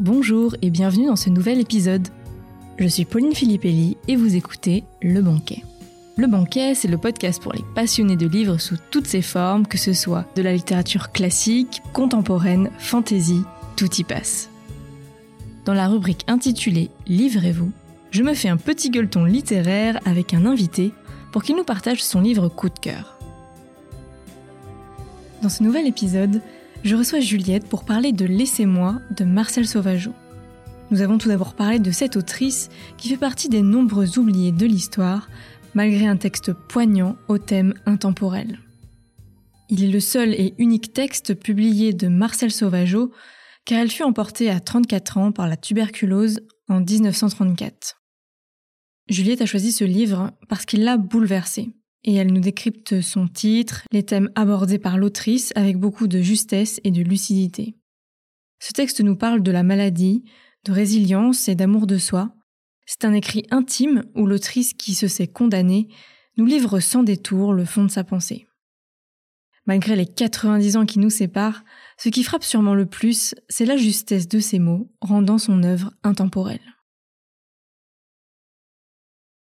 bonjour et bienvenue dans ce nouvel épisode. Je suis Pauline Filippelli et vous écoutez Le Banquet. Le Banquet, c'est le podcast pour les passionnés de livres sous toutes ses formes, que ce soit de la littérature classique, contemporaine, fantasy, tout y passe. Dans la rubrique intitulée Livrez-vous, je me fais un petit gueuleton littéraire avec un invité pour qu'il nous partage son livre coup de cœur. Dans ce nouvel épisode, je reçois Juliette pour parler de Laissez-moi de Marcel Sauvageau. Nous avons tout d'abord parlé de cette autrice qui fait partie des nombreux oubliés de l'histoire, malgré un texte poignant au thème intemporel. Il est le seul et unique texte publié de Marcel Sauvageau, car elle fut emportée à 34 ans par la tuberculose en 1934. Juliette a choisi ce livre parce qu'il l'a bouleversée et elle nous décrypte son titre, les thèmes abordés par l'autrice avec beaucoup de justesse et de lucidité. Ce texte nous parle de la maladie, de résilience et d'amour de soi. C'est un écrit intime où l'autrice qui se sait condamnée nous livre sans détour le fond de sa pensée. Malgré les 90 ans qui nous séparent, ce qui frappe sûrement le plus, c'est la justesse de ses mots, rendant son œuvre intemporelle.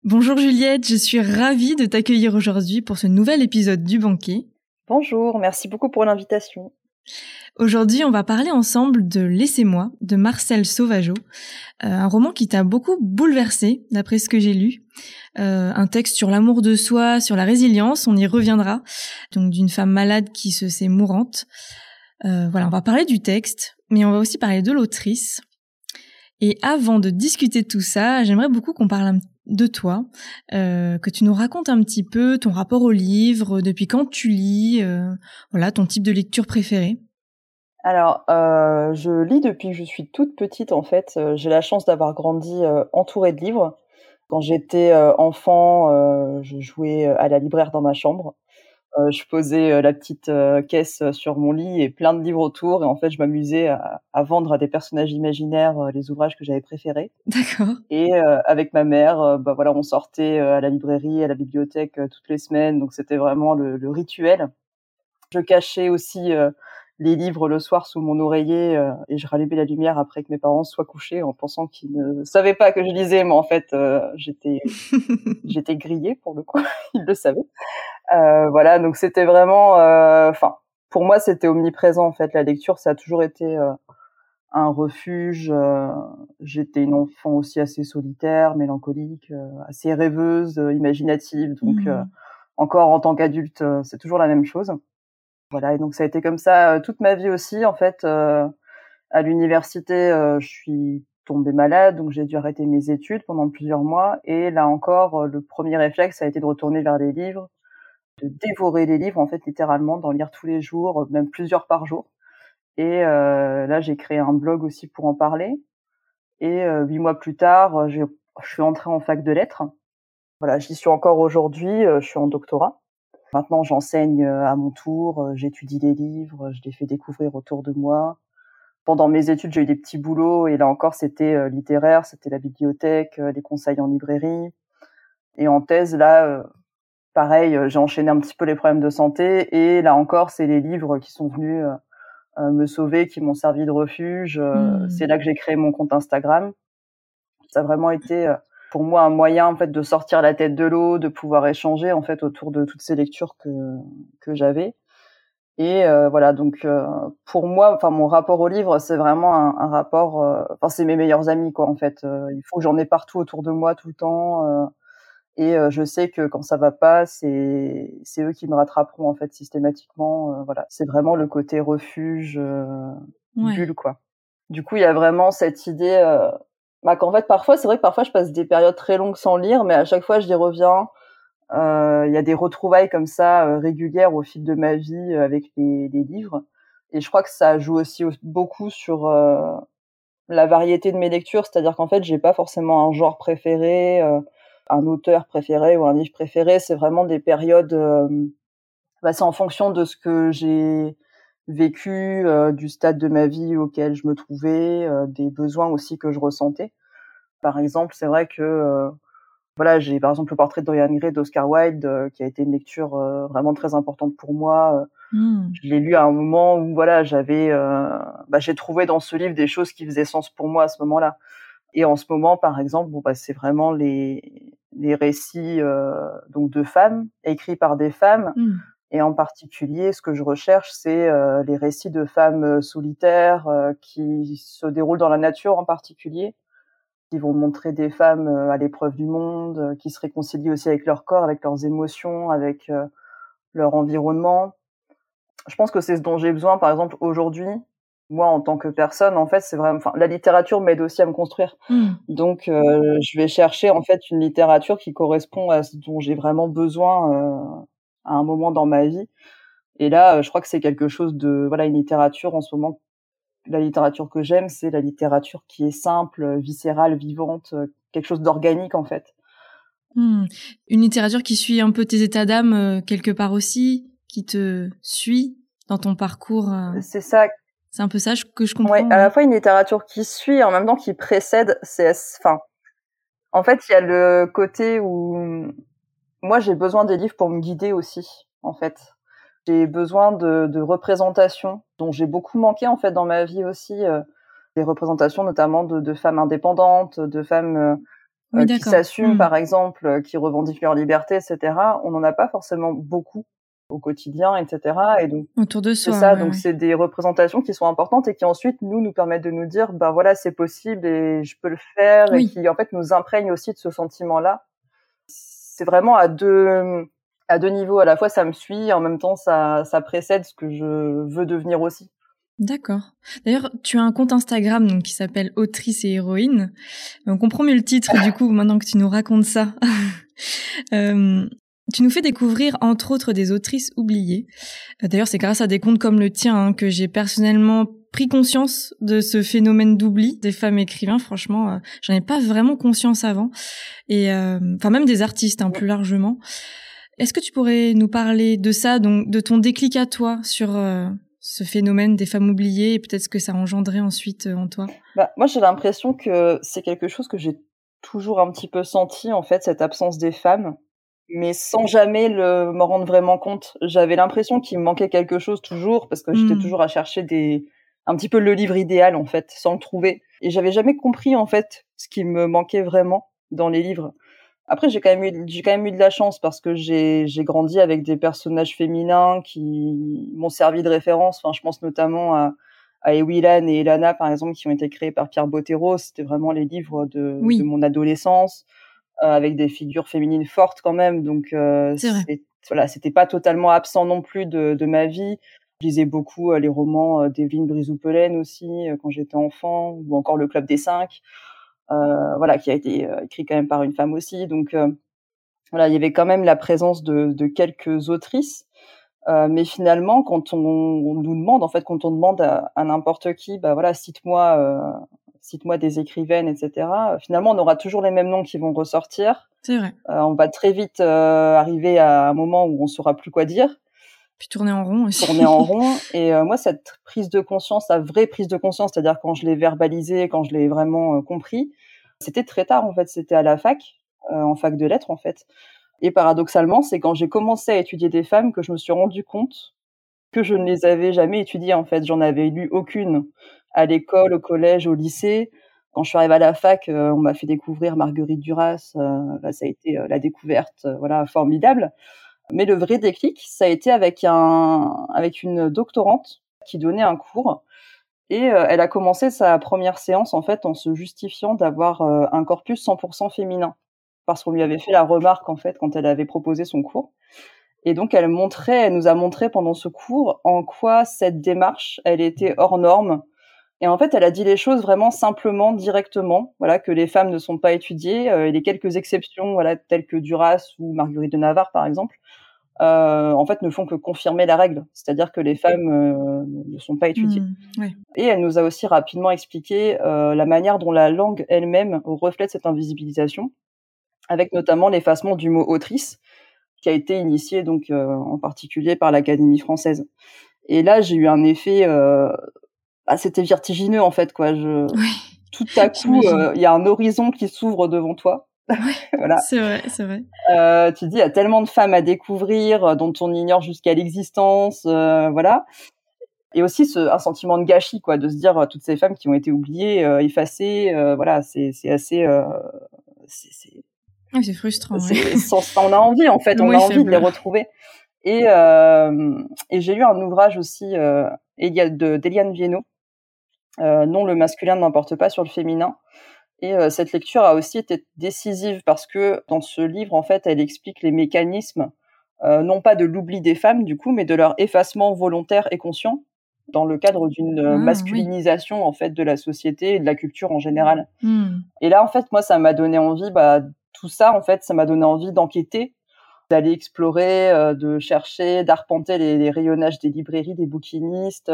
Bonjour Juliette, je suis ravie de t'accueillir aujourd'hui pour ce nouvel épisode du banquet. Bonjour, merci beaucoup pour l'invitation. Aujourd'hui, on va parler ensemble de Laissez-moi de Marcel Sauvageau, euh, un roman qui t'a beaucoup bouleversé, d'après ce que j'ai lu. Euh, un texte sur l'amour de soi, sur la résilience, on y reviendra. Donc d'une femme malade qui se sait mourante. Euh, voilà, on va parler du texte, mais on va aussi parler de l'autrice. Et avant de discuter de tout ça, j'aimerais beaucoup qu'on parle un de toi, euh, que tu nous racontes un petit peu ton rapport au livre, depuis quand tu lis, euh, voilà, ton type de lecture préférée. Alors, euh, je lis depuis que je suis toute petite en fait. J'ai la chance d'avoir grandi entourée de livres. Quand j'étais enfant, je jouais à la libraire dans ma chambre. Euh, je posais euh, la petite euh, caisse sur mon lit et plein de livres autour. Et en fait, je m'amusais à, à, vendre à des personnages imaginaires les ouvrages que j'avais préférés. D'accord. Et avec ma mère, bah voilà, on sortait à la librairie, à la bibliothèque toutes les semaines. Donc c'était vraiment le, le, rituel. Je cachais aussi les livres le soir sous mon oreiller euh, et je rallumais la lumière après que mes parents soient couchés en pensant qu'ils ne savaient pas que je lisais, mais en fait euh, j'étais j'étais grillée pour le coup, ils le savaient. Euh, voilà, donc c'était vraiment, enfin pour moi c'était omniprésent en fait la lecture, ça a toujours été un refuge. J'étais une enfant aussi assez solitaire, mélancolique, assez rêveuse, imaginative, donc mmh. encore en tant qu'adulte c'est toujours la même chose. Voilà, et donc ça a été comme ça euh, toute ma vie aussi. En fait, euh, à l'université, euh, je suis tombée malade, donc j'ai dû arrêter mes études pendant plusieurs mois. Et là encore, le premier réflexe a été de retourner vers les livres, de dévorer les livres, en fait, littéralement, d'en lire tous les jours, même plusieurs par jour. Et là, j'ai créé un blog aussi pour en parler. Et huit mois plus tard, je suis entrée en fac de lettres. Voilà, j'y suis encore aujourd'hui. je suis en doctorat. Maintenant, j'enseigne euh, à mon tour, euh, j'étudie les livres, je les fais découvrir autour de moi. Pendant mes études, j'ai eu des petits boulots et là encore, c'était euh, littéraire, c'était la bibliothèque, les conseils en librairie. Et en thèse, là, pareil, j'ai enchaîné un petit peu les problèmes de santé et là encore, c'est les livres qui sont venus me sauver, qui m'ont servi de refuge. Mmh. C'est là que j'ai créé mon compte Instagram. Ça a vraiment été pour moi un moyen en fait de sortir la tête de l'eau, de pouvoir échanger en fait autour de toutes ces lectures que que j'avais. Et euh, voilà, donc euh, pour moi, enfin mon rapport au livre, c'est vraiment un, un rapport. Euh, enfin, c'est mes meilleurs amis quoi. En fait, il faut que j'en ai partout autour de moi tout le temps. et je sais que quand ça va pas, c'est c'est eux qui me rattraperont en fait systématiquement. voilà, c'est vraiment le côté refuge, bulle quoi. Du coup, il y a vraiment cette idée bah, qu'en fait parfois c'est vrai que parfois je passe des périodes très longues sans lire, mais à chaque fois j'y reviens. Euh, il y a des retrouvailles comme ça euh, régulières au fil de ma vie euh, avec les, livres, et je crois que ça joue aussi beaucoup sur la variété de mes lectures, c'est-à-dire qu'en fait j'ai pas forcément un genre préféré, un auteur préféré ou un livre préféré, c'est vraiment des périodes. Bah, c'est en fonction de ce que j'ai vécu, euh, du stade de ma vie auquel je me trouvais, euh, des besoins aussi que je ressentais. Par exemple, c'est vrai que euh, voilà, j'ai par exemple le portrait de Dorian Gray d'Oscar Wilde, qui a été une lecture vraiment très importante pour moi. Mmh. Je l'ai lu à un moment où voilà, j'avais, bah, j'ai trouvé dans ce livre des choses qui faisaient sens pour moi à ce moment-là. Et en ce moment, par exemple, bon, bah, c'est vraiment les, les récits donc de femmes écrits par des femmes. Mmh. Et en particulier, ce que je recherche, c'est euh, les récits de femmes euh, solitaires euh, qui se déroulent dans la nature en particulier, qui vont montrer des femmes à l'épreuve du monde, qui se réconcilient aussi avec leur corps, avec leurs émotions, avec leur environnement. Je pense que c'est ce dont j'ai besoin, par exemple, aujourd'hui. Moi, en tant que personne, en fait, c'est vraiment. Enfin, la littérature m'aide aussi à me construire. Mmh. Donc, je vais chercher en fait une littérature qui correspond à ce dont j'ai vraiment besoin à un moment dans ma vie. Et là, euh, je crois que c'est quelque chose de voilà une littérature en ce moment. La littérature que j'aime, c'est la littérature qui est simple, viscérale, vivante, euh, quelque chose d'organique en fait. Hmm. Une littérature qui suit un peu tes états d'âme euh, quelque part aussi, qui te suit dans ton parcours. C'est ça. C'est un peu ça que je comprends. Ouais, à la fois une littérature qui suit, en même temps qui précède. C'est, enfin, en fait, il y a le côté où moi, j'ai besoin des livres pour me guider aussi, en fait. J'ai besoin de, de représentations dont j'ai beaucoup manqué en fait dans ma vie aussi. Euh, des représentations notamment de, de, femmes indépendantes, de femmes euh, euh, qui s'assument hmm. par exemple, qui revendiquent leur liberté, etc. On n'en a pas forcément beaucoup au quotidien, etc. Et donc autour de soi. Ça. donc c'est des représentations qui sont importantes et qui ensuite nous nous permettent de nous dire, ben voilà, c'est possible et je peux le faire, et qui en fait nous imprègnent aussi de ce sentiment-là c'est vraiment à deux à deux niveaux. À la fois, ça me suit, en même temps, ça, ça précède ce que je veux devenir aussi. D'accord. D'ailleurs, tu as un compte Instagram donc qui s'appelle Autrice et héroïne. On comprend mieux le titre du coup maintenant que tu nous racontes ça. euh, tu nous fais découvrir entre autres des autrices oubliées. D'ailleurs, c'est grâce à des comptes comme le tien hein, que j'ai personnellement pris conscience de ce phénomène d'oubli des femmes écrivains. Franchement, euh, j'en ai pas vraiment conscience avant. Et euh, enfin même des artistes, hein, plus largement. Est-ce que tu pourrais nous parler de ça, donc de ton déclic à toi sur euh, ce phénomène des femmes oubliées et peut-être ce que ça a engendré ensuite en toi? Bah, Moi, j'ai l'impression que c'est quelque chose que j'ai toujours un petit peu senti, en fait, cette absence des femmes, mais sans jamais le m'en rendre vraiment compte. J'avais l'impression qu'il me manquait quelque chose toujours, parce que j'étais mmh. toujours à chercher des, un petit peu le livre idéal en fait, sans le trouver. Et j'avais jamais compris en fait ce qui me manquait vraiment dans les livres. Après, j'ai quand même eu, j'ai quand même eu de la chance parce que j'ai, j'ai grandi avec des personnages féminins qui m'ont servi de référence. Enfin, je pense notamment à, à Ewilan et Elana, par exemple, qui ont été créés par Pierre Bottero. C'était vraiment les livres de, de mon adolescence, euh, avec des figures féminines fortes quand même. Donc, euh, c'est voilà, c'était pas totalement absent non plus de, de ma vie. Je lisais beaucoup euh, les romans euh, d'Evelyne Brizoupelen aussi quand j'étais enfant, ou encore Le Club des Cinq, voilà, qui a été écrit quand même par une femme aussi. Donc voilà, il y avait quand même la présence de, de quelques autrices. Euh, mais finalement, quand on, on, nous demande, en fait, quand on demande à, à n'importe qui, bah voilà, cite-moi, euh, cite-moi des écrivaines, etc. Finalement, on aura toujours les mêmes noms qui vont ressortir. C'est vrai. Euh, on va très vite arriver à un moment où on saura plus quoi dire. Puis tourner en rond aussi. Tourner en rond. Et euh, moi, cette prise de conscience, la vraie prise de conscience, c'est-à-dire quand je l'ai verbalisé, quand je l'ai vraiment euh, compris, c'était très tard en fait. C'était à la fac, euh, en fac de lettres en fait. Et paradoxalement, c'est quand j'ai commencé à étudier des femmes que je me suis rendu compte que je ne les avais jamais étudiées en fait. J'en avais lu aucune à l'école, au collège, au lycée. Quand je suis arrivée à la fac, on m'a fait découvrir Marguerite Duras. Bah, ça a été la découverte, voilà, formidable. Mais le vrai déclic, ça a été avec un, avec une doctorante qui donnait un cours. Et euh, elle a commencé sa première séance en fait en se justifiant d'avoir euh, un corpus 100% féminin, parce qu'on lui avait fait la remarque en fait quand elle avait proposé son cours. Et donc elle montrait, elle nous a montré pendant ce cours en quoi cette démarche, elle était hors norme. Et en fait, elle a dit les choses vraiment simplement, directement. Voilà que les femmes ne sont pas étudiées. Euh, et les quelques exceptions, voilà telles que Duras ou Marguerite de Navarre par exemple, euh, en fait, ne font que confirmer la règle, c'est-à-dire que les femmes euh, ne sont pas étudiées. Mmh, Et elle nous a aussi rapidement expliqué euh, la manière dont la langue elle-même reflète cette invisibilisation, avec notamment l'effacement du mot autrice, qui a été initié donc en particulier par l'Académie française. Et là, j'ai eu un effet, ah, c'était vertigineux en fait, quoi. Je... Tout à coup, il y a un horizon qui s'ouvre devant toi voilà. C'est vrai, c'est vrai. Euh, tu te dis, il y a tellement de femmes à découvrir euh, dont on ignore jusqu'à l'existence, euh, voilà. Et aussi ce, un sentiment de gâchis, quoi, de se dire euh, toutes ces femmes qui ont été oubliées, euh, effacées, voilà, c'est assez, c'est c'est frustrant. Ouais. on a envie, en fait, on a envie de les retrouver. Et, et j'ai lu un ouvrage aussi d'Eliane Viennot, non le masculin n'emporte pas sur le féminin et euh, cette lecture a aussi été décisive parce que dans ce livre, en fait, elle explique les mécanismes, euh, non pas de l'oubli des femmes, du coup, mais de leur effacement volontaire et conscient dans le cadre d'une euh, ah, masculinisation en fait de la société et de la culture en général. Hmm. Et là, en fait, moi, ça m'a donné envie, bah, tout ça, en fait, ça m'a donné envie d'enquêter, d'aller explorer, euh, de chercher, d'arpenter les, les, rayonnages des librairies, des bouquinistes.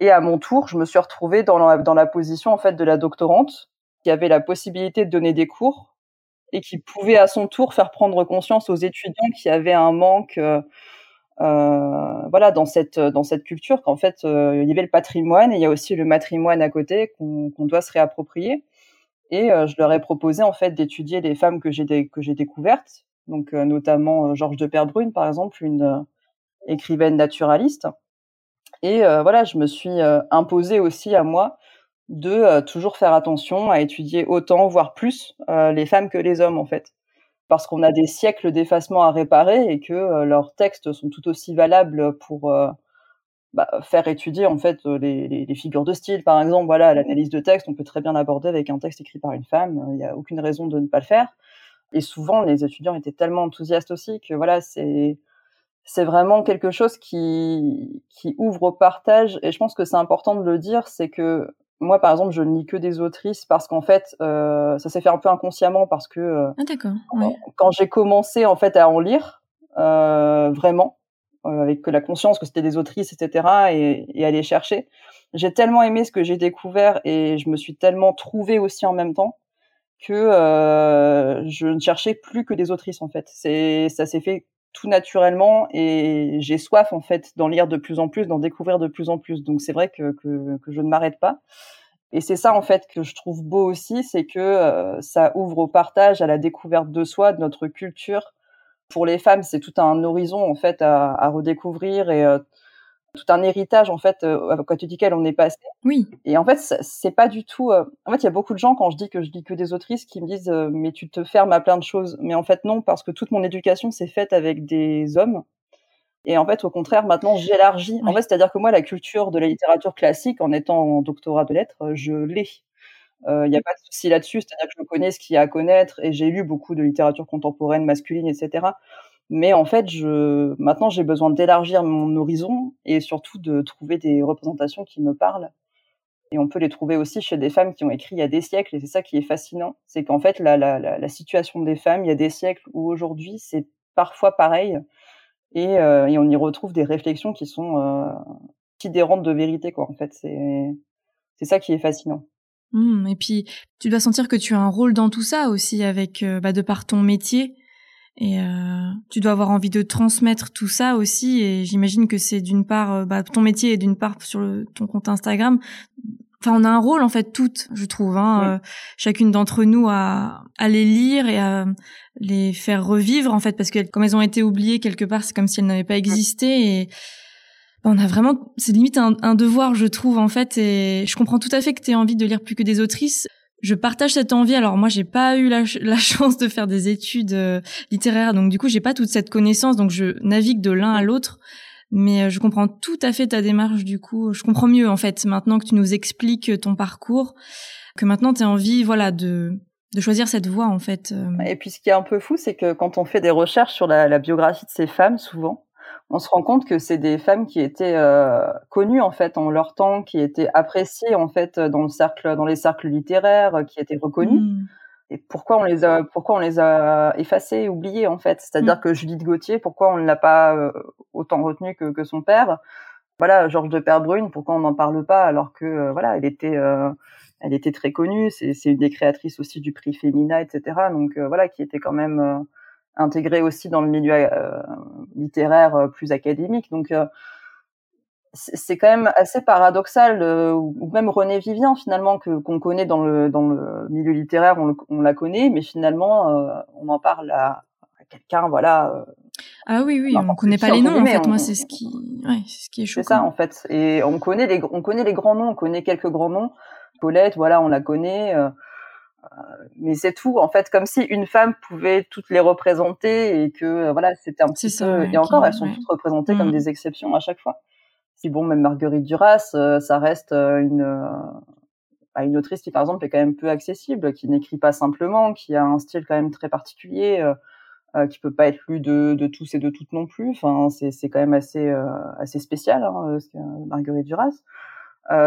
Et à mon tour, je me suis retrouvée dans la, position en fait de la doctorante qui avait la possibilité de donner des cours et qui pouvait à son tour faire prendre conscience aux étudiants qu'il y avait un manque euh, euh, voilà dans cette dans cette culture qu'en fait euh, il y avait le patrimoine et il y a aussi le matrimoine à côté qu'on doit se réapproprier. Et je leur ai proposé en fait d'étudier les femmes que j'ai que j'ai découvertes. Donc notamment Georges de Perbrune par exemple une écrivaine naturaliste et voilà je me suis imposée aussi à moi de euh, toujours faire attention à étudier autant, voire plus, euh, les femmes que les hommes en fait. Parce qu'on a des siècles d'effacement à réparer et que euh, leurs textes sont tout aussi valables pour bah, faire étudier en fait les, les, figures de style. Par exemple, voilà, l'analyse de texte, on peut très bien l'aborder avec un texte écrit par une femme. Il n'y a aucune raison de ne pas le faire. Et souvent, les étudiants étaient tellement enthousiastes aussi que voilà, c'est c'est vraiment quelque chose qui qui ouvre au partage. Et je pense que c'est important de le dire, c'est que moi, par exemple, je ne lis que des autrices parce qu'en fait, euh, ça s'est fait un peu inconsciemment parce que euh, ah, quand j'ai commencé en fait à en lire euh, vraiment avec la conscience que c'était des autrices, etc. et, et aller chercher, j'ai tellement aimé ce que j'ai découvert et je me suis tellement trouvée aussi en même temps que je ne cherchais plus que des autrices en fait. C'est ça s'est fait tout naturellement et j'ai soif en fait d'en lire de plus en plus, d'en découvrir de plus en plus. Donc c'est vrai que, que, je ne m'arrête pas. Et c'est ça en fait que je trouve beau aussi, c'est que euh, ça ouvre au partage, à la découverte de soi, de notre culture. Pour les femmes, c'est tout un horizon en fait à, à redécouvrir et euh, tout un héritage en fait euh, quand tu dis qu'elle on est passé. Oui. Et en fait c'est pas du tout. Euh, en fait il y a beaucoup de gens quand je dis que je lis que des autrices qui me disent euh, mais tu te fermes à plein de choses. Mais en fait non parce que toute mon éducation s'est faite avec des hommes. Et en fait au contraire maintenant j'élargis. En fait c'est-à-dire que moi la culture de la littérature classique en étant en doctorat de lettres je l'ai. Il n'y a pas de souci là-dessus, c'est-à-dire que je connais ce qu'il y a à connaître et j'ai lu beaucoup de littérature contemporaine masculine, etc. Mais en fait, je, maintenant, j'ai besoin d'élargir mon horizon et surtout de trouver des représentations qui me parlent. Et on peut les trouver aussi chez des femmes qui ont écrit il y a des siècles. Et c'est ça qui est fascinant. C'est qu'en fait, la, la, la, situation des femmes, il y a des siècles où aujourd'hui, c'est parfois pareil. Et, euh, et, on y retrouve des réflexions qui sont euh, sidérantes de vérité, quoi. En fait, c'est, c'est ça qui est fascinant. Mmh, et puis, tu dois sentir que tu as un rôle dans tout ça aussi, avec, euh, bah, de par ton métier et euh, tu dois avoir envie de transmettre tout ça aussi. Et j'imagine que c'est d'une part euh, bah, ton métier et d'une part sur le, ton compte Instagram. Enfin, on a un rôle en fait toutes, je trouve. Hein, euh, chacune d'entre nous à, à les lire et à les faire revivre en fait, parce que comme elles ont été oubliées quelque part, c'est comme si elles n'avaient pas existé. Et bah, on a vraiment, c'est limite un, un, devoir, je trouve en fait. Et je comprends tout à fait que tu aies envie de lire plus que des autrices je partage cette envie. Alors moi, j'ai pas eu la, chance de faire des études euh, littéraires, donc du coup, j'ai pas toute cette connaissance, donc je navigue de l'un à l'autre. Mais euh, je comprends tout à fait ta démarche. Du coup, je comprends mieux en fait maintenant que tu nous expliques ton parcours, que maintenant tu as envie, voilà, de de choisir cette voie en fait. Euh. Et puis ce qui est un peu fou, c'est que quand on fait des recherches sur la biographie de ces femmes, souvent, on se rend compte que c'est des femmes qui étaient euh, connues en fait en leur temps, qui étaient appréciées en fait dans le cercle, dans les cercles littéraires, qui étaient reconnues. Mmh. Et pourquoi on les a, pourquoi on les a effacées, oubliées en fait? C'est-à-dire mmh. que Judith Gauthier, pourquoi on ne l'a pas euh, autant retenue que, que, son père? Voilà, Georges de Perbrune, pourquoi on n'en parle pas alors que euh, voilà, elle était, elle était très connue. C'est une des créatrices aussi du prix Femina, etc. Donc voilà, qui était quand même intégré aussi dans le milieu euh, littéraire euh, plus académique. Donc, euh, c'est quand même assez paradoxal, ou même René Vivien finalement que qu'on connaît dans le dans le milieu littéraire, on, on la connaît, mais finalement on en parle à, quelqu'un, voilà. ah oui oui, on connaît pas les noms en fait. Moi c'est ce qui, ouais, c'est ce qui est choquant. C'est ça en fait, et on connaît les on connaît les grands noms, on connaît quelques grands noms. Colette, voilà, on la connaît. Euh, mais c'est tout en fait comme si une femme pouvait toutes les représenter et que euh, voilà c'était un petit peu et encore elles sont toutes représentées comme mm. des exceptions à chaque fois. Si bon même Marguerite Duras euh, ça reste une une autrice qui par exemple est quand même peu accessible qui n'écrit pas simplement qui a un style quand même très particulier euh, qui peut pas être lu de, de tous et de toutes non plus. Enfin c'est c'est quand même assez assez spécial hein, Marguerite Duras.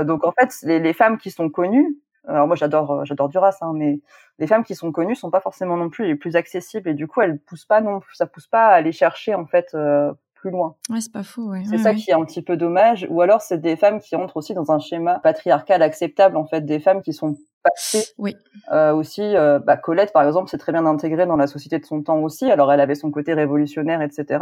Donc en fait les, les femmes qui sont connues alors moi j'adore euh, j'adore Duras, hein, mais les femmes qui sont connues sont pas forcément non plus les plus accessibles et du coup elles poussent pas non plus, ça pousse pas à aller chercher en fait euh, plus loin. Ouais, c'est pas faux. Ouais. C'est ça qui est un petit peu dommage. Ou alors c'est des femmes qui entrent aussi dans un schéma patriarcal acceptable en fait, des femmes qui sont passées. Oui. Euh, aussi, euh, bah, Colette par exemple, c'est très bien intégré dans la société de son temps aussi. Alors elle avait son côté révolutionnaire, etc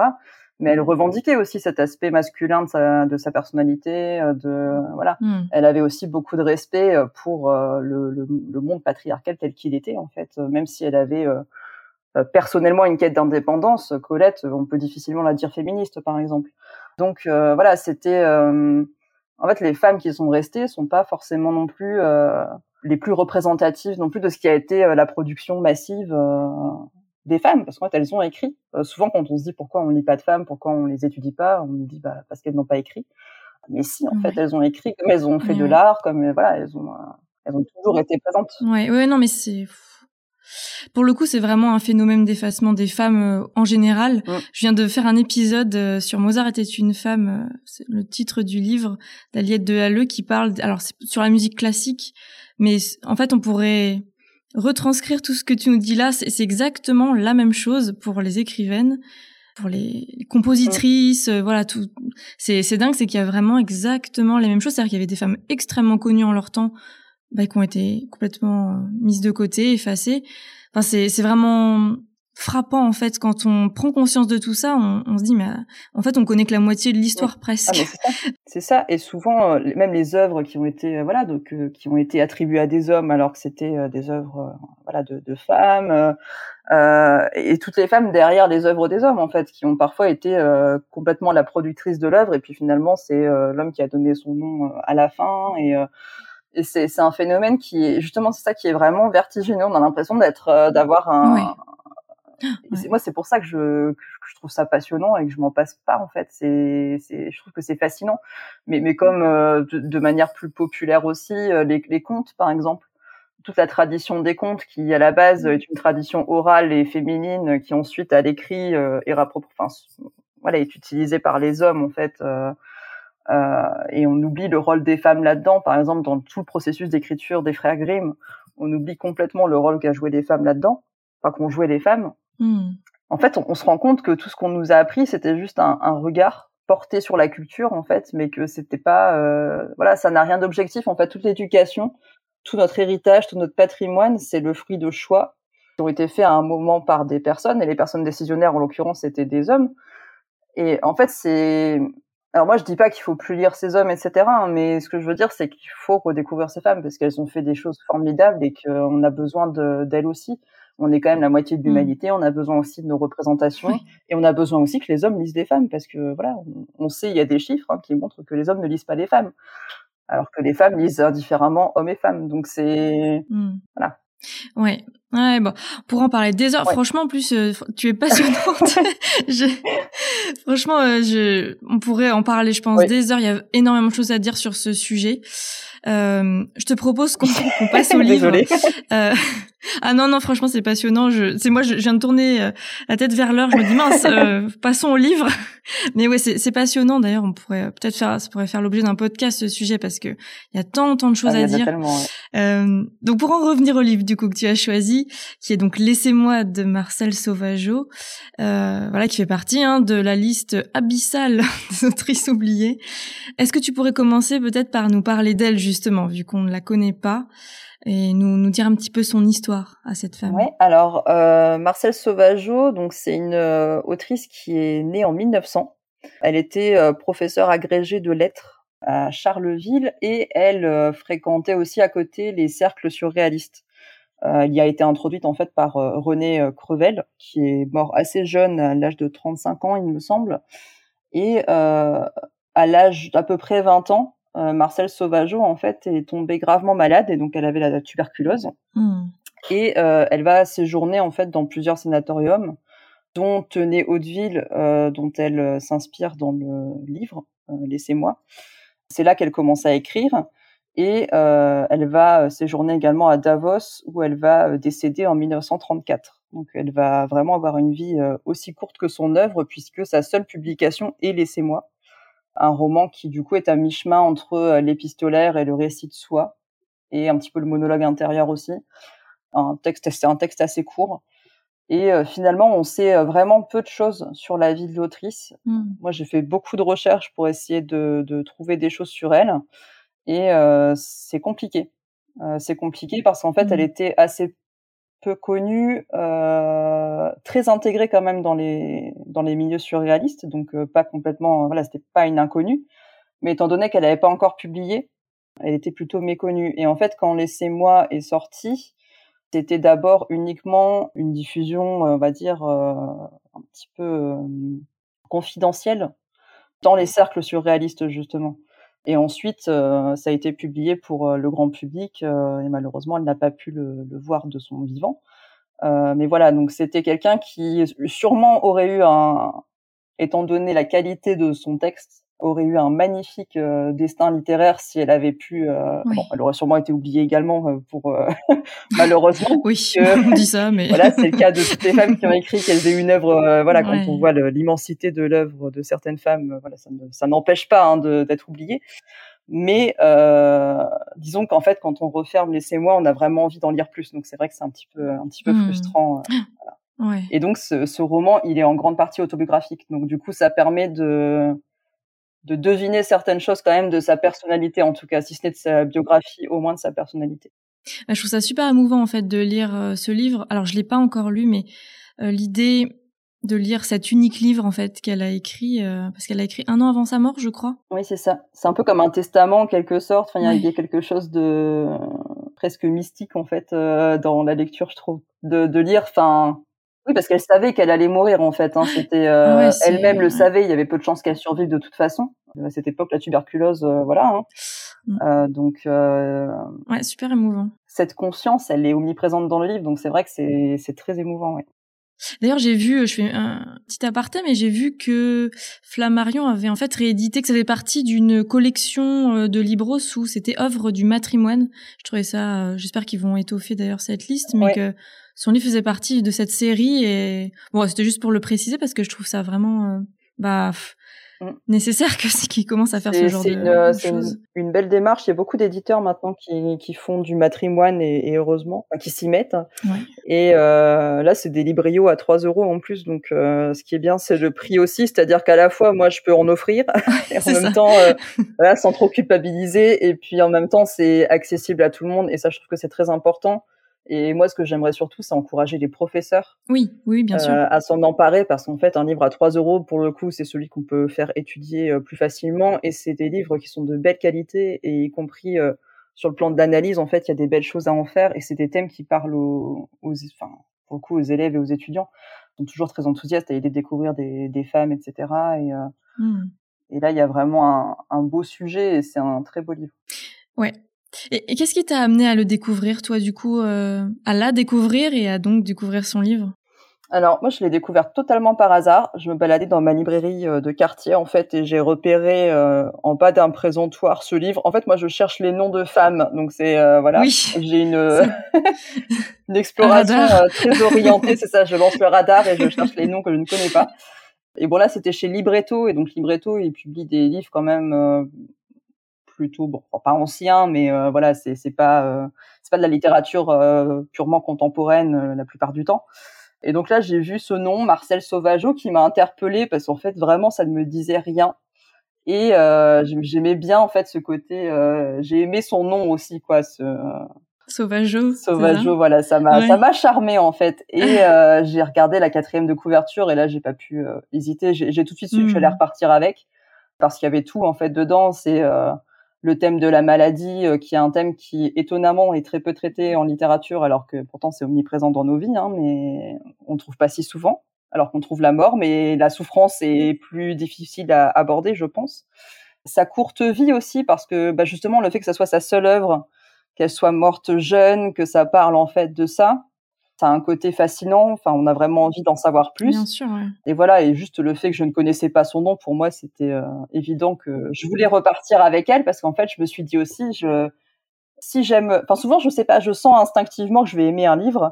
mais elle revendiquait aussi cet aspect masculin de sa, de sa personnalité. Euh, de voilà, hmm. elle avait aussi beaucoup de respect euh, pour euh, le, le, le monde patriarcal tel qu'il était en fait, même si elle avait personnellement une quête d'indépendance. Colette, on peut difficilement la dire féministe par exemple. Donc voilà, c'était en fait les femmes qui sont restées sont pas forcément non plus les plus représentatives non plus de ce qui a été la production massive des femmes, parce qu'en fait, elles ont écrit. Euh, souvent, quand on se dit pourquoi on lit pas de femmes, pourquoi on les étudie pas, on nous dit bah, parce qu'elles n'ont pas écrit. Mais si, en fait, elles ont écrit, comme elles ont fait de l'art, comme euh, voilà, elles ont, euh, elles ont toujours été présentes. Ouais, ouais, non, mais c'est pour le coup, c'est vraiment un phénomène d'effacement des femmes en général. Mm. Je viens de faire un épisode sur Mozart était une femme, c'est le titre du livre d'Aliette de Halleux qui parle, alors c'est sur la musique classique, mais en fait, on pourrait retranscrire tout ce que tu nous dis là, c'est exactement la même chose pour les écrivaines, pour les compositrices, euh, voilà tout. C'est dingue, c'est qu'il y a vraiment exactement les mêmes choses. C'est-à-dire qu'il y avait des femmes extrêmement connues en leur temps, bah, qui ont été complètement euh, mises de côté, effacées. Enfin, c'est vraiment frappant en fait quand on prend conscience de tout ça on, on se dit mais en fait on connaît que la moitié de l'histoire presque. ah, c'est ça. et souvent euh, même les œuvres qui ont été euh, voilà donc euh, qui ont été attribuées à des hommes alors que c'était des œuvres voilà de, de femmes et toutes les femmes derrière les œuvres des hommes en fait qui ont parfois été complètement la productrice de l'œuvre. Et puis finalement c'est l'homme qui a donné son nom à la fin. Et et c'est un phénomène qui est justement c'est ça qui est vraiment vertigineux. On a l'impression d'être d'avoir un, moi, c'est pour ça que je, que je trouve ça passionnant et que je m'en passe pas en fait. C'est, je trouve que c'est fascinant. Mais, mais comme euh, de, manière plus populaire aussi, euh, les, les contes, par exemple, toute la tradition des contes qui à la base est une tradition orale et féminine qui ensuite à l'écrit euh, est enfin, voilà, est utilisée par les hommes en fait. Euh, euh, et on oublie le rôle des femmes là-dedans. Par exemple, dans tout le processus d'écriture des frères Grimm, on oublie complètement le rôle qu'a joué les femmes là-dedans, enfin qu'ont joué les femmes. Hmm. En fait, on, se rend compte que tout ce qu'on nous a appris, c'était juste un, regard porté sur la culture, en fait, mais que c'était pas, euh, voilà, ça n'a rien d'objectif. En fait, toute l'éducation, tout notre héritage, tout notre patrimoine, c'est le fruit de choix qui ont été faits à un moment par des personnes, et les personnes décisionnaires, en l'occurrence, c'était des hommes. Et en fait, c'est, alors moi, je dis pas qu'il faut plus lire ces hommes, etc. Hein, mais ce que je veux dire, c'est qu'il faut redécouvrir ces femmes parce qu'elles ont fait des choses formidables et qu'on a besoin d'elles aussi on est quand même la moitié de mm. l'humanité, on a besoin aussi de nos représentations et on a besoin aussi que les hommes lisent des femmes parce que voilà, on, sait, il y a des chiffres hein, qui montrent que les hommes ne lisent pas des femmes, alors que les femmes lisent indifféremment hommes et femmes. Donc c'est mm. voilà. Ouais, ouais, bon, pour en parler des heures. Franchement, en plus, euh, tu es passionnante. je, franchement, euh, je, on pourrait en parler, je pense, des heures. Il y a énormément de choses à dire sur ce sujet. Euh, je te propose qu'on passe au livre. ah non non franchement c'est passionnant. Je, c'est moi je, viens de tourner euh, la tête vers l'heure. Je me dis mince euh, passons au livre. Mais ouais c'est, c'est passionnant d'ailleurs. On pourrait peut-être faire ça pourrait faire l'objet d'un podcast ce sujet parce que il y a tant tant de choses ah, à dire. Euh, donc pour en revenir au livre du coup que tu as choisi, qui est donc Laissez-moi de Marcel Sauvageau, voilà qui fait partie hein, de la liste abyssale des autrices oubliées. Est-ce que tu pourrais commencer peut-être par nous parler d'elle justement vu qu'on ne la connaît pas? Et nous, nous dire un petit peu son histoire à cette femme. Oui, alors euh, Marcel Sauvageau, donc c'est une euh, autrice qui est née en 1900. Elle était euh, professeure agrégée de lettres à Charleville et elle fréquentait aussi à côté les cercles surréalistes. Euh, il y a été introduite en fait par euh, René euh, Crevel, qui est mort assez jeune, à l'âge de 35 ans, il me semble. Et à l'âge d'à peu près 20 ans, Marcel Sauvageau en fait est tombée gravement malade et donc elle avait la tuberculose. Hmm. Et elle va séjourner en fait dans plusieurs sanatoriums, dont Tenay Hauteville, dont elle s'inspire dans le livre Laissez-moi. C'est là qu'elle commence à écrire. Et euh, elle va euh, séjourner également à Davos, où elle va euh, décéder en 1934. Donc elle va vraiment avoir une vie aussi courte que son œuvre, puisque sa seule publication est Laissez-moi, un roman qui du coup est à mi-chemin entre l'épistolaire et le récit de soi, et un petit peu le monologue intérieur aussi. Un texte, c'est un texte assez court. Et finalement, on sait vraiment peu de choses sur la vie de l'autrice. Mmh. Moi, j'ai fait beaucoup de recherches pour essayer de, de trouver des choses sur elle et euh, c'est compliqué. Euh, c'est compliqué parce qu'en fait, elle mmh. était assez peu connue, euh, très intégrée quand même dans les milieux surréalistes, donc pas complètement, voilà, c'était pas une inconnue, mais étant donné qu'elle n'avait pas encore publié, elle était plutôt méconnue. Et en fait, quand Laissez-moi est sorti, c'était d'abord uniquement une diffusion, on va dire, un petit peu confidentielle dans les cercles surréalistes justement. Et ensuite, euh, ça a été publié pour euh, le grand public euh, et malheureusement, elle n'a pas pu le, le, voir de son vivant. mais voilà, donc c'était quelqu'un qui sûrement aurait eu un, étant donné la qualité de son texte, aurait eu un magnifique euh, destin littéraire si elle avait pu. Euh, bon, elle aurait sûrement été oubliée également euh, pour malheureusement. oui, on dit ça, mais voilà, c'est le cas de toutes les femmes qui ont écrit qu'elles aient une œuvre. voilà, quand on voit l'immensité de l'œuvre de certaines femmes, voilà, ça, n'empêche pas hein, d'être oublié. Mais disons qu'en fait, quand on referme Laissez-moi, on a vraiment envie d'en lire plus. Donc c'est vrai que c'est un petit peu, un petit peu mmh. frustrant. Voilà. Et donc ce, ce roman, il est en grande partie autobiographique. Donc du coup, ça permet de de deviner certaines choses quand même de sa personnalité, en tout cas, si ce n'est de sa biographie, au moins de sa personnalité. Bah, je trouve ça super émouvant en fait de lire euh, ce livre. Alors je l'ai pas encore lu, mais euh, l'idée de lire cet unique livre en fait qu'elle a écrit, euh, parce qu'elle a écrit un an avant sa mort, je crois. Oui, c'est ça. C'est un peu comme un testament en quelque sorte. Enfin, il y, a quelque chose de presque mystique en fait dans la lecture, je trouve, de, de lire. Enfin, oui, parce qu'elle savait qu'elle allait mourir en fait. Hein. C'était euh, elle-même le savait. Il y avait peu de chances qu'elle survive de toute façon. À cette époque, la tuberculose, euh, voilà. Hein. Mm. Euh, donc ouais, super émouvant. Cette conscience, elle est omniprésente dans le livre, donc c'est vrai que c'est très émouvant. Ouais. D'ailleurs, j'ai vu, je fais un petit aparté, mais j'ai vu que Flammarion avait en fait réédité, que ça fait partie d'une collection de libros où c'était œuvre du matrimoine. Je trouvais ça, j'espère qu'ils vont étoffer d'ailleurs cette liste, mais que son livre faisait partie de cette série et bon, c'était juste pour le préciser parce que je trouve ça vraiment euh, bah mm. nécessaire que c'est qu'ils commencent à faire ce genre de, une, choses. Une, une, belle démarche. Il y a beaucoup d'éditeurs maintenant qui, qui font du matrimoine et, et heureusement, qui s'y mettent. Ouais. Et euh, là, c'est des librios à 3 euros en plus. Donc, euh, ce qui est bien, c'est le prix aussi, c'est-à-dire qu'à la fois, moi, je peux en offrir et en même temps, euh, voilà, sans trop culpabiliser. Et puis, en même temps, c'est accessible à tout le monde. Et ça, je trouve que c'est très important et moi, ce que j'aimerais surtout, c'est encourager les professeurs. Oui, oui, bien sûr. Euh, à s'en emparer parce qu'en fait, un livre à 3 euros, pour le coup, c'est celui qu'on peut faire étudier euh, plus facilement. Et c'est des livres qui sont de belle qualité et y compris euh, sur le plan de l'analyse, en fait, il y a des belles choses à en faire. Et c'est des thèmes qui parlent aux, aux, enfin, pour le coup, aux élèves et aux étudiants. Ils sont toujours très enthousiastes à l'idée de découvrir des, des femmes, etc. Et, mmh. et là, il y a vraiment un, un beau sujet et c'est un très beau livre. Ouais, et, qu'est-ce qui t'a amené à le découvrir, toi, du coup, euh, à la découvrir et à donc découvrir son livre? Alors moi je l'ai découvert totalement par hasard. Je me baladais dans ma librairie euh, de quartier en fait et j'ai repéré euh, en bas d'un présentoir ce livre. En fait moi je cherche les noms de femmes donc c'est voilà oui, j'ai une une exploration très orientée c'est ça. Je lance le radar et je cherche les noms que je ne connais pas. Et bon là c'était chez Libretto et donc Libretto il publie des livres quand même plutôt bon, pas ancien, mais euh, voilà, c'est c'est pas euh, c'est pas de la littérature euh, purement contemporaine la plupart du temps. Et donc là, j'ai vu ce nom, Marcel Sauvageau, qui m'a interpellée parce qu'en fait, vraiment, ça ne me disait rien. Et j'aimais bien en fait ce côté. j'ai aimé son nom aussi, quoi. Ce, Sauvageau. Sauvageau, voilà, ça m'a ça m'a charmé en fait. Et j'ai regardé la quatrième de couverture et là, j'ai pas pu hésiter. J'ai tout de suite su que j'allais hmm. repartir avec. parce qu'il y avait tout en fait dedans. C'est le thème de la maladie, qui est un thème qui étonnamment est très peu traité en littérature, alors que pourtant c'est omniprésent dans nos vies, hein, mais on ne trouve pas si souvent. Alors qu'on trouve la mort, mais la souffrance est plus difficile à aborder, je pense. Sa courte vie aussi, parce que bah, justement le fait que ça soit sa seule œuvre, qu'elle soit morte jeune, que ça parle en fait de ça, ça a un côté fascinant. Enfin, on a vraiment envie d'en savoir plus. Bien sûr. Ouais. Et voilà, et juste le fait que je ne connaissais pas son nom, pour moi, c'était euh, évident que je voulais repartir avec elle parce qu'en fait, je me suis dit aussi, je, si j'aime, enfin souvent, je sais pas, je sens instinctivement que je vais aimer un livre,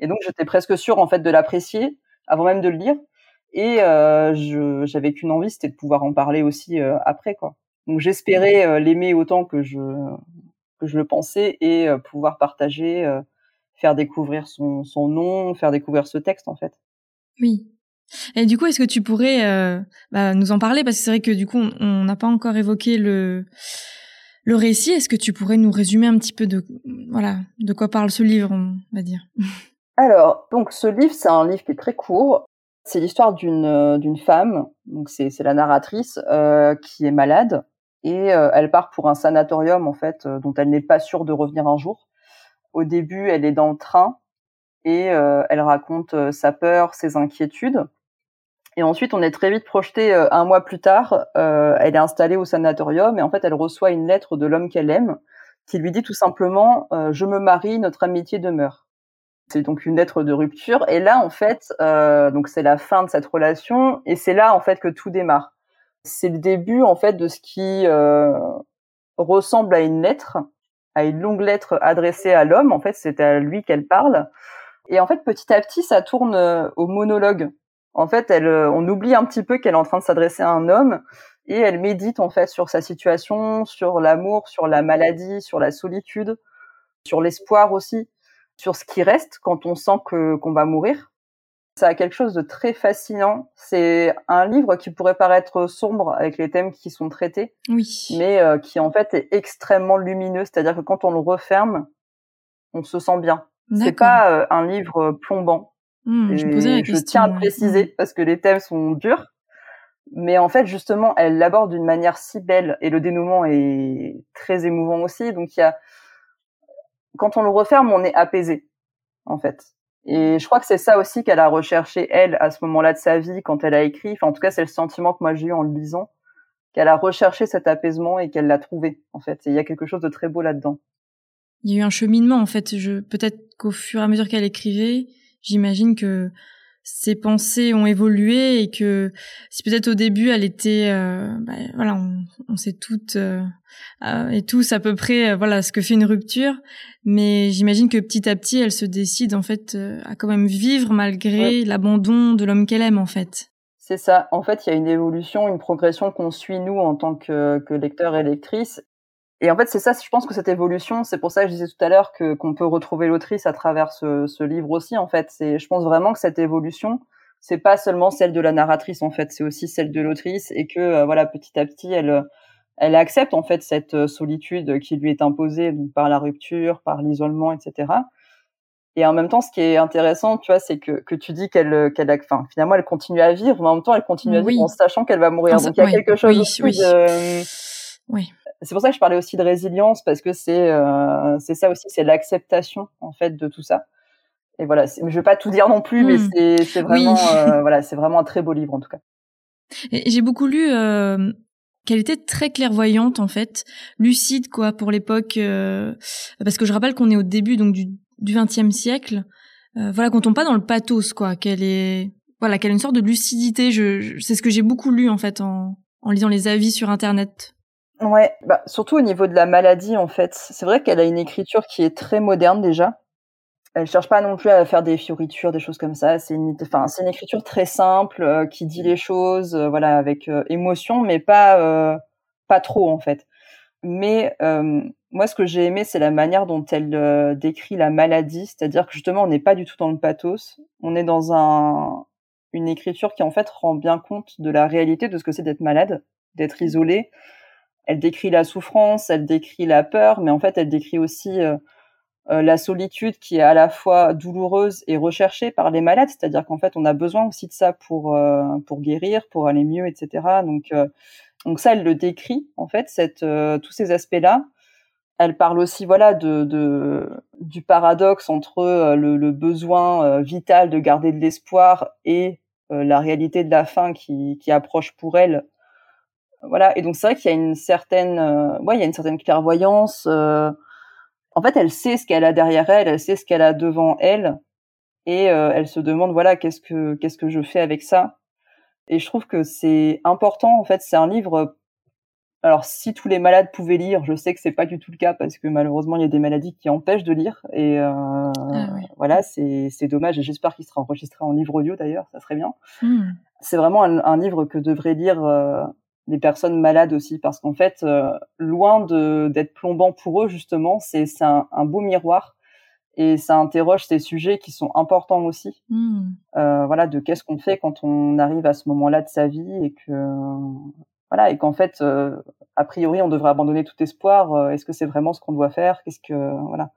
et donc j'étais presque sûre en fait de l'apprécier avant même de le lire. Et euh, j'avais qu'une envie, c'était de pouvoir en parler aussi euh, après, quoi. Donc j'espérais l'aimer autant que je que je le pensais et pouvoir partager faire découvrir son, son nom, faire découvrir ce texte en fait. Oui. Et du coup, est-ce que tu pourrais euh, bah, nous en parler? Parce que c'est vrai que du coup, on n'a pas encore évoqué le le récit. Est-ce que tu pourrais nous résumer un petit peu de voilà de quoi parle ce livre, on va dire? Alors, donc ce livre, c'est un livre qui est très court. C'est l'histoire d'une euh, d'une femme, donc c'est c'est la narratrice euh, qui est malade et elle part pour un sanatorium en fait dont elle n'est pas sûre de revenir un jour. Au début, elle est dans le train et euh, elle raconte euh, sa peur, ses inquiétudes. Et ensuite, on est très vite projeté euh, un mois plus tard. elle est installée au sanatorium et en fait, elle reçoit une lettre de l'homme qu'elle aime qui lui dit tout simplement Je me marie, notre amitié demeure. C'est donc une lettre de rupture. Et là, en fait, donc c'est la fin de cette relation et c'est là en fait que tout démarre. C'est le début en fait de ce qui ressemble à une lettre à une longue lettre adressée à l'homme. En fait, c'est à lui qu'elle parle. Et en fait, petit à petit, ça tourne euh, au monologue. En fait, elle, euh, on oublie un petit peu qu'elle est en train de s'adresser à un homme et elle médite en fait sur sa situation, sur l'amour, sur la maladie, sur la solitude, sur l'espoir aussi, sur ce qui reste quand on sent que qu'on va mourir ça a quelque chose de très fascinant. C'est un livre qui pourrait paraître sombre avec les thèmes qui sont traités, oui. mais euh, qui en fait est extrêmement lumineux. C'est-à-dire que quand on le referme, on se sent bien. C'est pas euh, un livre plombant. Mmh, je, je tiens à préciser mmh. parce que les thèmes sont durs, mais en fait justement, elle l'aborde d'une manière si belle et le dénouement est très émouvant aussi. Donc il y a, quand on le referme, on est apaisé en fait. Et je crois que c'est ça aussi qu'elle a recherché, elle, à ce moment-là de sa vie, quand elle a écrit. Enfin, en tout cas, c'est le sentiment que moi j'ai eu en le lisant, qu'elle a recherché cet apaisement et qu'elle l'a trouvé, en fait. Et il y a quelque chose de très beau là-dedans. Il y a eu un cheminement, en fait. Je, peut-être qu'au fur et à mesure qu'elle écrivait, j'imagine que ses pensées ont évolué et que si peut-être au début elle était euh, bah, voilà on, on sait toutes euh, euh, et tous à peu près voilà ce que fait une rupture. Mais j'imagine que petit à petit elle se décide en fait à quand même vivre malgré l'abandon de l'homme qu'elle aime en fait. C'est ça. En fait il y a une évolution une progression qu'on suit nous en tant que, que lecteur et lectrice et en fait, c'est ça, je pense que cette évolution, c'est pour ça que je disais tout à l'heure que qu'on peut retrouver l'autrice à travers ce, ce, livre aussi. En fait, c'est, je pense vraiment que cette évolution, c'est pas seulement celle de la narratrice. En fait, c'est aussi celle de l'autrice et que euh, voilà, petit à petit, elle elle accepte en fait cette euh, solitude qui lui est imposée donc, par la rupture, par l'isolement, etc. Et en même temps, ce qui est intéressant, tu vois, c'est que, que tu dis qu'elle, qu'elle, enfin, finalement, elle continue à vivre, mais en même temps, elle continue à vivre en sachant qu'elle va mourir. Donc, il y a quelque chose aussi de, oui c'est pour ça que je parlais aussi de résilience parce que c'est euh, c'est ça aussi, c'est l'acceptation en fait de tout ça. Et voilà, je vais pas tout dire non plus, mais hmm. c'est vraiment euh, voilà, c'est vraiment un très beau livre en tout cas. J'ai beaucoup lu euh, qu'elle était très clairvoyante en fait, lucide quoi pour l'époque, parce que je rappelle qu'on est au début donc du du XXe siècle. Voilà, qu'on tombe pas dans le pathos quoi, qu'elle est voilà, qu'elle a une sorte de lucidité. Je, je c'est ce que j'ai beaucoup lu en fait en en lisant les avis sur internet. Ouais, bah, surtout au niveau de la maladie, en fait. C'est vrai qu'elle a une écriture qui est très moderne déjà. Elle cherche pas non plus à faire des fioritures, des choses comme ça. C'est une, enfin, c'est une écriture très simple euh, qui dit les choses, euh, voilà, avec euh, émotion, mais pas, pas trop en fait. Mais moi, ce que j'ai aimé, c'est la manière dont elle décrit la maladie, c'est-à-dire que justement, on n'est pas du tout dans le pathos. On est dans un, une écriture qui en fait rend bien compte de la réalité de ce que c'est d'être malade, d'être isolé elle décrit la souffrance, elle décrit la peur, mais en fait, elle décrit aussi euh, euh, la solitude qui est à la fois douloureuse et recherchée par les malades. C'est-à-dire qu'en fait, on a besoin aussi de ça pour euh, pour guérir, pour aller mieux, etc. Donc Donc ça, elle le décrit en fait, cette, tous ces aspects-là. Elle parle aussi, voilà, de, de du paradoxe entre le, le, besoin vital de garder de l'espoir et la réalité de la fin qui, qui approche pour elle voilà. Et donc c'est vrai qu'il y a une certaine, euh, ouais, il y a une certaine clairvoyance. Euh, en fait, elle sait ce qu'elle a derrière elle, elle sait ce qu'elle a devant elle, et euh, elle se demande, voilà, qu'est-ce que qu'est-ce que je fais avec ça? Et je trouve que c'est important. En fait, c'est un livre. Alors, si tous les malades pouvaient lire, je sais que c'est pas du tout le cas parce que malheureusement, il y a des maladies qui empêchent de lire. Et ah voilà, c'est c'est dommage. Et j'espère qu'il sera enregistré en livre audio d'ailleurs, ça serait bien. Hmm. C'est vraiment un, un, livre que devrait lire des personnes malades aussi parce qu'en fait euh, loin de d'être plombant pour eux justement c'est c'est un, un, beau miroir et ça interroge ces sujets qui sont importants aussi. Mmh. euh, voilà de qu'est-ce qu'on fait quand on arrive à ce moment-là de sa vie et que voilà et qu'en fait euh, a priori on devrait abandonner tout espoir est-ce que c'est vraiment ce qu'on doit faire qu'est-ce que voilà.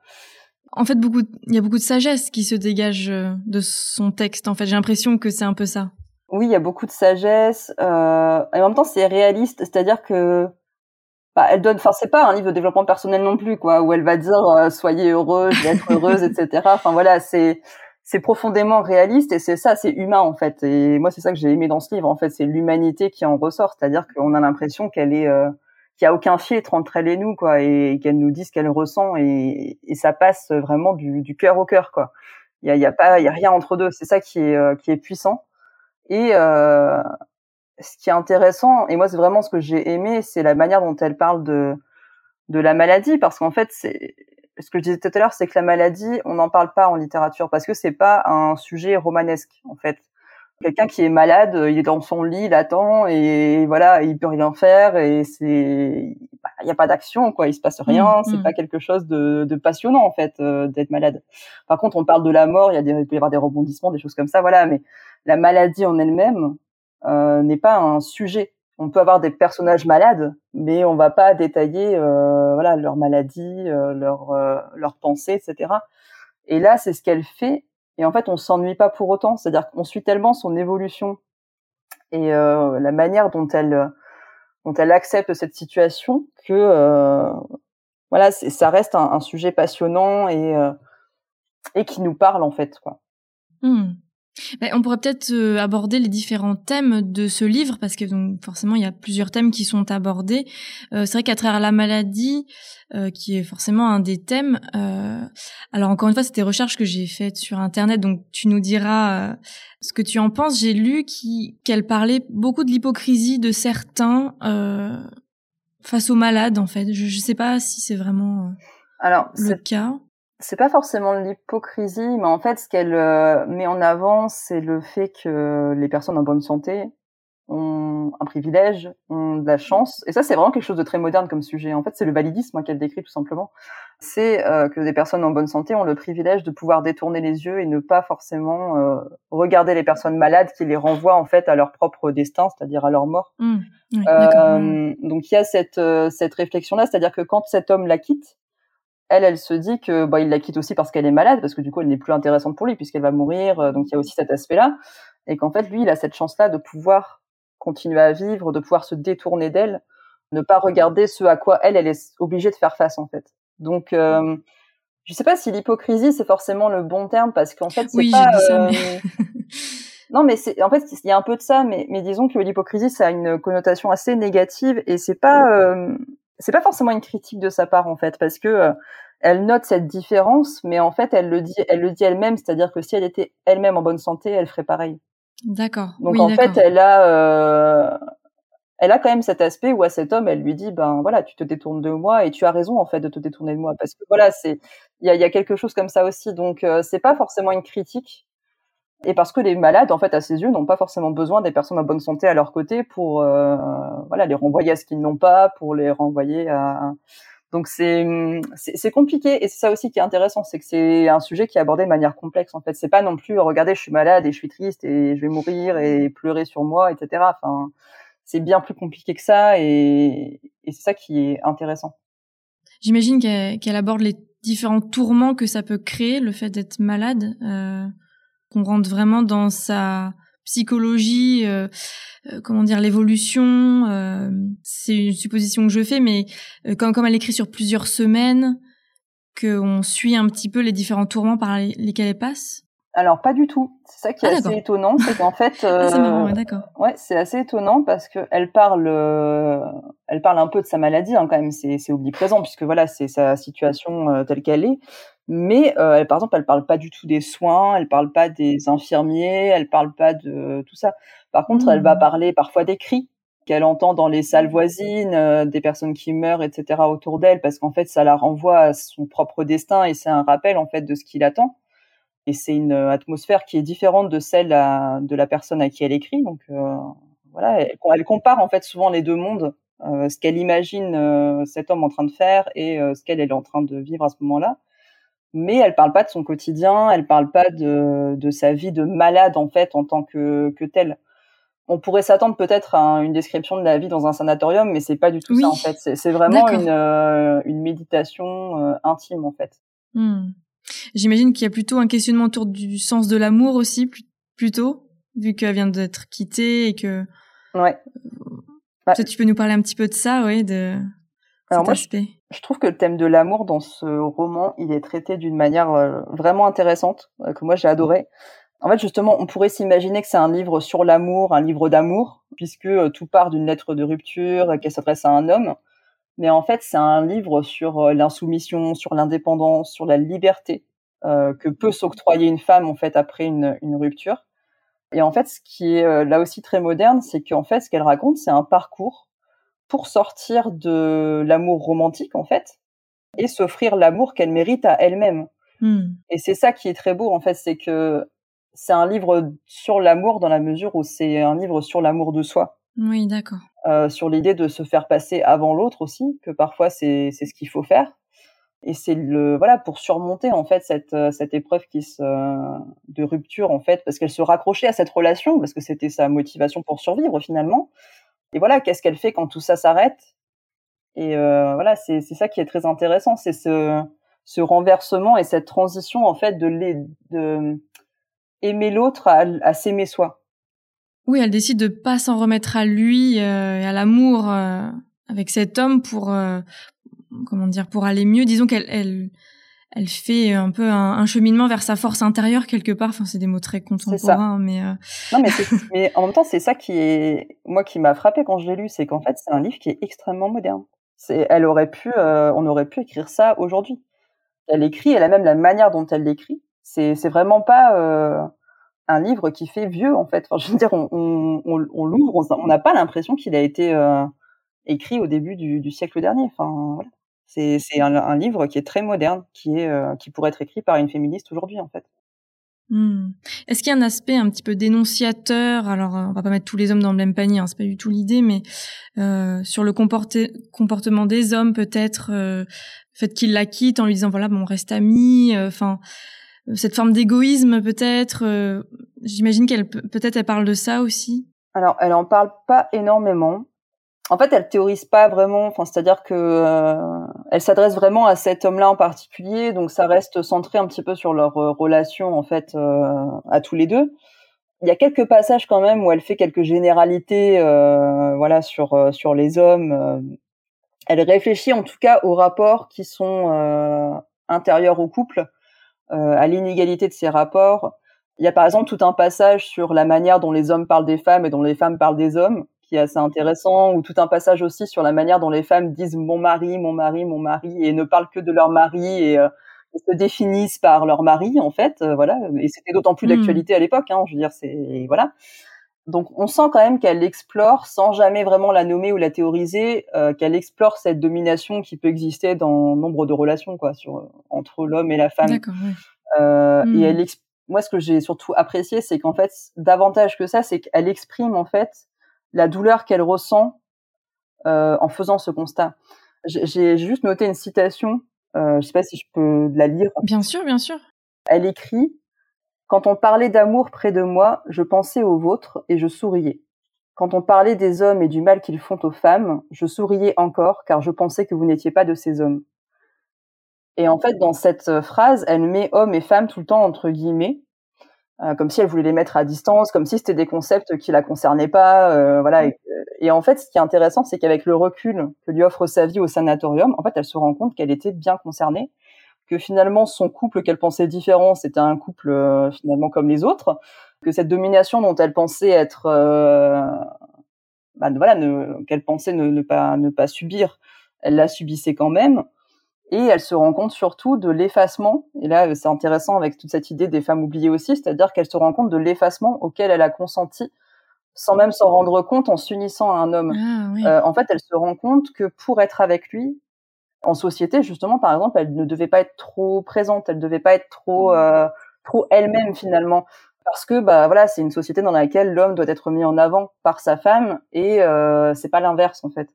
En fait beaucoup il y a beaucoup de sagesse qui se dégage de son texte en fait. J'ai l'impression que c'est un peu ça oui, il y a beaucoup de sagesse. Euh, et en même temps, c'est réaliste, c'est-à-dire que bah, elle donne. Enfin, c'est pas un livre de développement personnel non plus, quoi, où elle va dire euh, soyez heureuse, être heureuse, etc. Enfin voilà, c'est c'est profondément réaliste et c'est ça, c'est humain en fait. Et moi, c'est ça que j'ai aimé dans ce livre. En fait, c'est l'humanité qui en ressort, c'est-à-dire qu'on a l'impression qu'elle est euh, qu'il y a aucun filtre entre elle et nous, quoi, et, qu'elle nous dit ce qu'elle ressent et, et ça passe vraiment du, du cœur au cœur, quoi. Il y a pas, il y a rien entre deux. C'est ça qui est euh, qui est puissant. Et euh, ce qui est intéressant, et moi c'est vraiment ce que j'ai aimé, c'est la manière dont elle parle de de la maladie, parce qu'en fait c'est ce que je disais tout à l'heure, c'est que la maladie, on n'en parle pas en littérature parce que c'est pas un sujet romanesque en fait. Quelqu'un qui est malade, il est dans son lit, il attend et voilà, il peut rien faire et c'est, il n'y a pas d'action quoi, il se passe rien, mmh, c'est mmh. pas quelque chose de, de passionnant en fait euh, d'être malade. Par contre, on parle de la mort, il y a des, il peut y avoir des rebondissements, des choses comme ça, voilà, mais la maladie en elle-même euh, n'est pas un sujet. On peut avoir des personnages malades, mais on va pas détailler euh, voilà leur maladie, euh, leur euh, leurs pensées, etc. Et là, c'est ce qu'elle fait. Et en fait, on s'ennuie pas pour autant. C'est-à-dire qu'on suit tellement son évolution et euh, la manière dont elle dont elle accepte cette situation que voilà, ça reste un, sujet passionnant et et qui nous parle en fait quoi. Mmh on pourrait peut-être euh, aborder les différents thèmes de ce livre parce que donc forcément il y a plusieurs thèmes qui sont abordés. Euh, c'est vrai qu'à travers la maladie, euh, qui est forcément un des thèmes. alors encore une fois, c'était des recherches que j'ai faites sur internet, donc tu nous diras ce que tu en penses. J'ai lu qu'elle parlait beaucoup de l'hypocrisie de certains face aux malades en fait. Je, ne sais pas si c'est vraiment alors, le cas c'est pas forcément l'hypocrisie, mais en fait, ce qu'elle euh, met en avant, c'est le fait que les personnes en bonne santé ont un privilège, ont de la chance. Et ça, c'est vraiment quelque chose de très moderne comme sujet. En fait, c'est le validisme hein, qu'elle décrit tout simplement. C'est euh, que des personnes en bonne santé ont le privilège de pouvoir détourner les yeux et ne pas forcément euh, regarder les personnes malades qui les renvoient en fait à leur propre destin, c'est-à-dire à leur mort. Mmh. donc il y a cette cette réflexion là, c'est-à-dire que quand cet homme la quitte, elle, elle se dit que bah, il la quitte aussi parce qu'elle est malade, parce que du coup, elle n'est plus intéressante pour lui puisqu'elle va mourir. Euh, donc il y a aussi cet aspect-là, et qu'en fait, lui, il a cette chance-là de pouvoir continuer à vivre, de pouvoir se détourner d'elle, ne pas regarder ce à quoi elle, elle est obligée de faire face en fait. Donc euh, je sais pas si l'hypocrisie c'est forcément le bon terme parce qu'en fait c'est oui, pas. Ça, mais... Euh, non, mais c'est en fait il y a un peu de ça, mais mais disons que l'hypocrisie ça a une connotation assez négative et c'est pas euh, c'est pas forcément une critique de sa part en fait, parce que euh, elle note cette différence, mais en fait elle le dit, elle le dit elle-même, c'est-à-dire que si elle était elle-même en bonne santé, elle ferait pareil. D'accord. Donc en fait, elle a, euh, elle a quand même cet aspect où à cet homme, elle lui dit, ben voilà, tu te détournes de moi et tu as raison en fait de te détourner de moi, parce que voilà, c'est, il y a, y a, quelque chose comme ça aussi. Donc euh, c'est pas forcément une critique, et parce que les malades, en fait, à ses yeux, n'ont pas forcément besoin des personnes en bonne santé à leur côté pour, euh, voilà, les renvoyer à ce qu'ils n'ont pas, pour les renvoyer à. Donc c'est c'est compliqué et c'est ça aussi qui est intéressant, c'est que c'est un sujet qui est abordé de manière complexe. En fait, c'est pas non plus regardez, je suis malade et je suis triste et je vais mourir et pleurer sur moi, etc. Enfin, c'est bien plus compliqué que ça et, et c'est ça qui est intéressant. J'imagine qu'elle aborde les différents tourments que ça peut créer, le fait d'être malade. Euh qu'on rentre vraiment dans sa psychologie, comment dire l'évolution. c'est une supposition que je fais, mais comme comme elle écrit sur plusieurs semaines, qu'on suit un petit peu les différents tourments par lesquels elle passe. Alors pas du tout. C'est ça qui est ah, assez étonnant, c'est qu'en fait, ah, d'accord. Ouais, c'est assez étonnant parce que elle parle, elle parle un peu de sa maladie hein, quand même. C'est c'est oubli présent puisque voilà, c'est sa situation telle qu'elle est. Mais euh, par exemple, elle parle pas du tout des soins, elle parle pas des infirmiers, elle parle pas de tout ça. Par contre, elle va mmh. parler parfois des cris qu'elle entend dans les salles voisines, euh, des personnes qui meurent, etc. autour d'elle, parce qu'en fait, ça la renvoie à son propre destin et c'est un rappel en fait de ce qui l'attend. Et c'est une atmosphère qui est différente de celle de la personne à qui elle écrit. Donc euh, voilà, elle, elle, compare en fait souvent les deux mondes, euh, ce qu'elle imagine cet homme en train de faire et ce qu'elle est en train de vivre à ce moment-là mais elle parle pas de son quotidien, elle parle pas de, de sa vie de malade en fait en tant que, que telle. On pourrait s'attendre peut-être à une description de la vie dans un sanatorium, mais c'est pas du tout ça en fait. C'est vraiment une, euh, une méditation euh, intime en fait. Hmm. J'imagine qu'il y a plutôt un questionnement autour du sens de l'amour aussi, plutôt, vu qu'elle vient d'être quittée et que. Ouais. Bah, tu peux nous parler un petit peu de ça, ouais, de Alors moi, aspect. Je trouve que le thème de l'amour dans ce roman, il est traité d'une manière euh, vraiment intéressante, euh, que moi j'ai adoré. En fait, justement, on pourrait s'imaginer que c'est un livre sur l'amour, un livre d'amour, puisque euh, tout part d'une lettre de rupture qui s'adresse à un homme. Mais en fait, c'est un livre sur l'insoumission, sur l'indépendance, sur la liberté que peut s'octroyer une femme en fait après une, une, rupture. Et en fait, ce qui est là aussi très moderne, c'est qu'en fait, ce qu'elle raconte, c'est un parcours pour sortir de l'amour romantique en fait et s'offrir l'amour qu'elle mérite à elle-même. Hmm. Et c'est ça qui est très beau en fait, c'est que c'est un livre sur l'amour dans la mesure où c'est un livre sur l'amour de soi. Oui, d'accord. Euh, sur l'idée de se faire passer avant l'autre aussi, que parfois c'est c'est ce qu'il faut faire. Et c'est le voilà pour surmonter en fait cette cette épreuve qui se de rupture en fait parce qu'elle se raccrochait à cette relation parce que c'était sa motivation pour survivre finalement et voilà, qu'est-ce qu'elle fait quand tout ça s'arrête? Et euh, voilà, c'est ça qui est très intéressant, c'est ce, ce renversement et cette transition en fait de, les, de aimer l'autre à, à s'aimer soi. Oui, elle décide de pas s'en remettre à lui euh, et à l'amour euh, avec cet homme pour euh, comment dire pour aller mieux. Disons qu'elle elle, elle fait un peu un, cheminement vers sa force intérieure quelque part. Enfin, c'est des mots très contemporains, mais euh... non, mais, mais en même temps, c'est ça qui est moi qui m'a frappé quand je l'ai lu, c'est qu'en fait, c'est un livre qui est extrêmement moderne. C'est, elle aurait pu, euh, on aurait pu écrire ça aujourd'hui. Elle écrit, elle a même la manière dont elle l'écrit. C'est, c'est vraiment pas euh, un livre qui fait vieux en fait. Enfin, je veux dire, on, on, on, l'ouvre, on n'a pas l'impression qu'il a été euh, écrit au début du, du siècle dernier. Enfin, voilà. C'est un, un, livre qui est très moderne, qui est euh, qui pourrait être écrit par une féministe aujourd'hui en fait. Mmh. Est-ce qu'il y a un aspect un petit peu dénonciateur? Alors, euh, on va pas mettre tous les hommes dans le même panier, hein, c'est pas du tout l'idée, mais euh, sur le comportement des hommes, peut-être, euh, fait qu'ils la quittent en lui disant voilà, bon, on reste amis. Euh, enfin, cette forme d'égoïsme, peut-être. J'imagine qu'elle peut-être elle parle de ça aussi. Alors, elle en parle pas énormément en fait, elle théorise pas vraiment. Enfin, c'est-à-dire que euh, elle s'adresse vraiment à cet homme-là en particulier, donc ça reste centré un petit peu sur leur euh, relation en fait euh, à tous les deux. Il y a quelques passages quand même où elle fait quelques généralités, voilà, sur sur les hommes. Elle réfléchit en tout cas aux rapports qui sont intérieurs au couple, à l'inégalité de ces rapports. Il y a par exemple tout un passage sur la manière dont les hommes parlent des femmes et dont les femmes parlent des hommes qui est assez intéressant, ou tout un passage aussi sur la manière dont les femmes disent mon mari, mon mari, mon mari, et ne parlent que de leur mari et, euh, se définissent par leur mari en fait, euh, voilà. Et c'était d'autant plus hmm. d'actualité à l'époque, hein, je veux dire, c'est voilà. Donc on sent quand même qu'elle explore, sans jamais vraiment la nommer ou la théoriser, euh, qu'elle explore cette domination qui peut exister dans nombre de relations, quoi, sur entre l'homme et la femme. Euh, Et hmm. elle, moi, ce que j'ai surtout apprécié, c'est qu'en fait, davantage que ça, c'est qu'elle exprime en fait la douleur qu'elle ressent euh, en faisant ce constat. J'ai juste noté une citation, euh, je sais pas si je peux la lire. Bien sûr, bien sûr. Elle écrit Quand on parlait d'amour près de moi, je pensais au vôtre et je souriais. Quand on parlait des hommes et du mal qu'ils font aux femmes, je souriais encore car je pensais que vous n'étiez pas de ces hommes. Et en fait, dans cette phrase, elle met homme et femme tout le temps entre guillemets, comme si elle voulait les mettre à distance, comme si c'était des concepts qui la concernaient pas, euh, voilà. Et, en fait, ce qui est intéressant, c'est qu'avec le recul que lui offre sa vie au sanatorium, en fait, elle se rend compte qu'elle était bien concernée, que finalement son couple qu'elle pensait différent, c'était un couple euh, finalement comme les autres, que cette domination dont elle pensait être, bah, voilà, qu'elle pensait ne, ne, pas ne pas subir, elle la subissait quand même et elle se rend compte surtout de l'effacement. Et là, c'est intéressant avec toute cette idée des femmes oubliées aussi, c'est-à-dire qu'elle se rend compte de l'effacement auquel elle a consenti, sans même s'en rendre compte en s'unissant à un homme. Ah, euh, en fait, elle se rend compte que pour être avec lui, en société, justement, par exemple, elle ne devait pas être trop présente, elle ne devait pas être trop, euh, trop elle-même finalement. Parce que bah voilà, c'est une société dans laquelle l'homme doit être mis en avant par sa femme et euh, c'est pas l'inverse en fait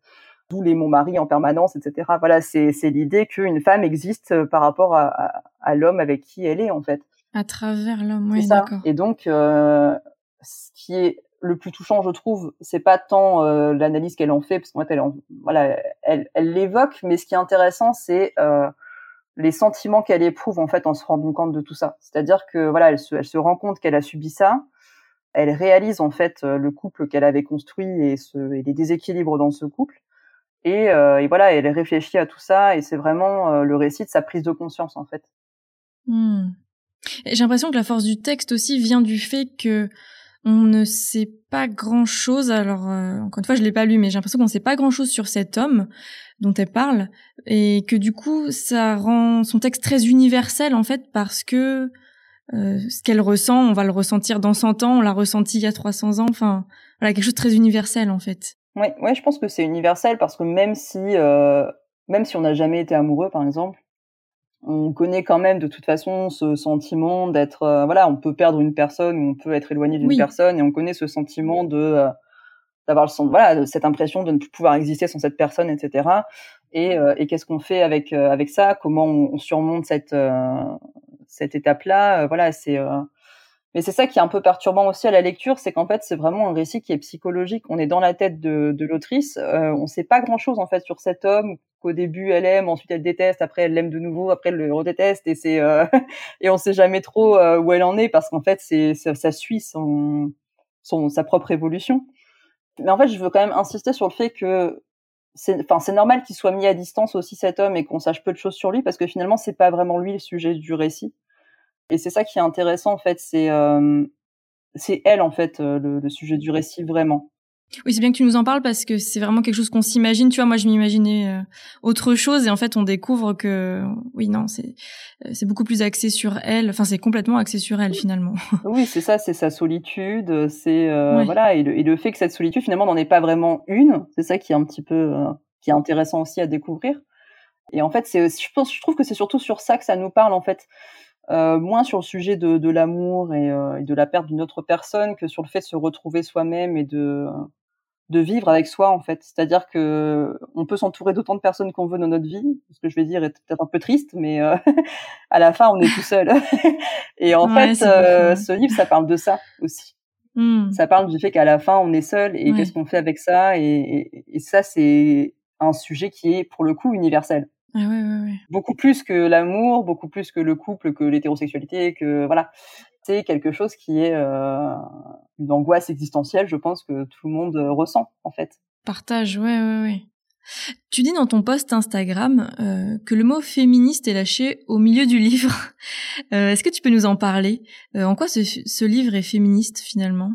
d'où les mon mari en permanence, etc. Voilà, c'est l'idée qu'une femme existe euh, par rapport à, à, l'homme avec qui elle est en fait. À travers l'homme, oui, d'accord. Et donc, euh, ce qui est le plus touchant, je trouve, c'est pas tant euh, l'analyse qu'elle en fait, parce qu'en fait, elle, voilà, elle, elle l'évoque, mais ce qui est intéressant, c'est euh, les sentiments qu'elle éprouve en fait en se rendant compte de tout ça. C'est-à-dire que voilà, elle se, elle se rend compte qu'elle a subi ça, elle réalise en fait le couple qu'elle avait construit et, ce, et les déséquilibres dans ce couple, et, euh, et, voilà, elle réfléchit à tout ça et c'est vraiment euh, le récit de sa prise de conscience en fait. Hmm. J'ai l'impression que la force du texte aussi vient du fait que on ne sait pas grand chose. Alors euh, encore une fois, je l'ai pas lu, mais j'ai l'impression qu'on ne sait pas grand chose sur cet homme dont elle parle et que du coup, ça rend son texte très universel en fait parce que euh, ce qu'elle ressent, on va le ressentir dans 100 ans, on l'a ressenti il y a 300 ans. Enfin, voilà, quelque chose de très universel en fait. Ouais, ouais, je pense que c'est universel parce que même si, euh, même si on n'a jamais été amoureux, par exemple, on connaît quand même de toute façon ce sentiment d'être, euh, voilà, on peut perdre une personne ou on peut être éloigné d'une personne et on connaît ce sentiment de euh, d'avoir le voilà, cette impression de ne plus pouvoir exister sans cette personne, etc. Et, et qu'est-ce qu'on fait avec avec ça? Comment on, on surmonte cette cette étape-là? Voilà, c'est mais c'est ça qui est un peu perturbant aussi à la lecture, c'est qu'en fait c'est vraiment un récit qui est psychologique. On est dans la tête de, l'autrice, euh, on sait pas grand-chose en fait sur cet homme qu'au début elle aime, ensuite elle déteste, après elle l'aime de nouveau, après elle le redéteste et c'est euh, et on sait jamais trop euh, où elle en est parce qu'en fait ça, suit son, sa propre évolution. Mais en fait je veux quand même insister sur le fait que c'est c'est normal qu'il soit mis à distance aussi cet homme et qu'on sache peu de choses sur lui parce que finalement c'est pas vraiment lui le sujet du récit et c'est ça qui est intéressant en fait, c'est c'est elle en fait le, le, sujet du récit vraiment. Oui, c'est bien que tu nous en parles parce que c'est vraiment quelque chose qu'on s'imagine. Tu vois, moi je m'imaginais autre chose et en fait on découvre que oui non c'est c'est beaucoup plus axé sur elle. Enfin c'est complètement axé sur elle finalement. oui c'est ça, c'est sa solitude, c'est voilà et le, et le, fait que cette solitude finalement n'en est pas vraiment une. C'est ça qui est un petit peu qui est intéressant aussi à découvrir. Et en fait c'est je pense je trouve que c'est surtout sur ça que ça nous parle en fait euh, moins sur le sujet de, de l'amour et, euh, et, de la perte d'une autre personne que sur le fait de se retrouver soi-même et de de vivre avec soi en fait. C'est-à-dire que on peut s'entourer d'autant de personnes qu'on veut dans notre vie. Ce que je vais dire est peut-être un peu triste, mais euh, à la fin on est tout seul. et en fait, euh, ce livre ça parle de ça aussi. Mmh. Ça parle du fait qu'à la fin on est seul et qu'est-ce qu'on fait avec ça. Et, et, et ça c'est un sujet qui est pour le coup universel. Ah ouais, ouais, ouais. Beaucoup plus que l'amour, beaucoup plus que le couple, que l'hétérosexualité, que voilà. C'est quelque chose qui est euh, une angoisse existentielle, je pense que tout le monde euh, ressent en fait. Partage, ouais, ouais, ouais. Tu dis dans ton post Instagram euh, que le mot féministe est lâché au milieu du livre. Euh, Est-ce que tu peux nous en parler? En quoi ce, ce livre est féministe finalement?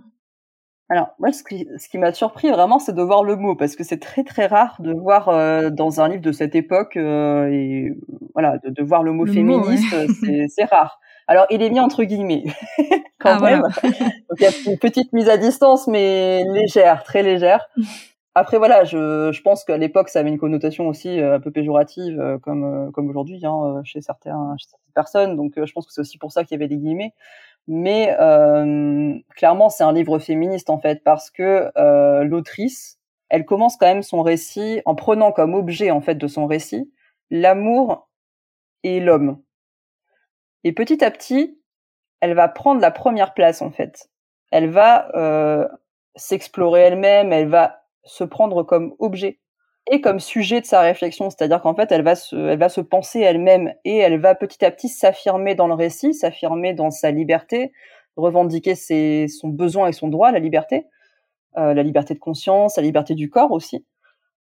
Alors, moi, ce qui, ce qui m'a surpris vraiment, c'est de voir le mot, parce que c'est très très rare de voir euh, dans un livre de cette époque, euh, et voilà, de, de, voir le mot féministe, c'est rare. Alors, il est mis entre guillemets, quand ah, même. Donc, il y a une petite mise à distance, mais légère, très légère. Après, voilà, je, je pense qu'à l'époque, ça avait une connotation aussi euh, un peu péjorative, comme, comme aujourd'hui, hein, chez, certains, chez certaines personnes. Donc, je pense que c'est aussi pour ça qu'il y avait des guillemets mais euh, clairement c'est un livre féministe en fait parce que euh, l'autrice elle commence quand même son récit en prenant comme objet en fait de son récit l'amour et l'homme. Et petit à petit elle va prendre la première place en fait. Elle va euh, s'explorer elle-même elle va se prendre comme objet et comme sujet de sa réflexion, c'est-à-dire qu'en fait, elle va se, elle va se penser elle-même et elle va petit à petit s'affirmer dans le récit, s'affirmer dans sa liberté, revendiquer ses, son besoin et son droit à la liberté, la liberté de conscience, la liberté du corps aussi.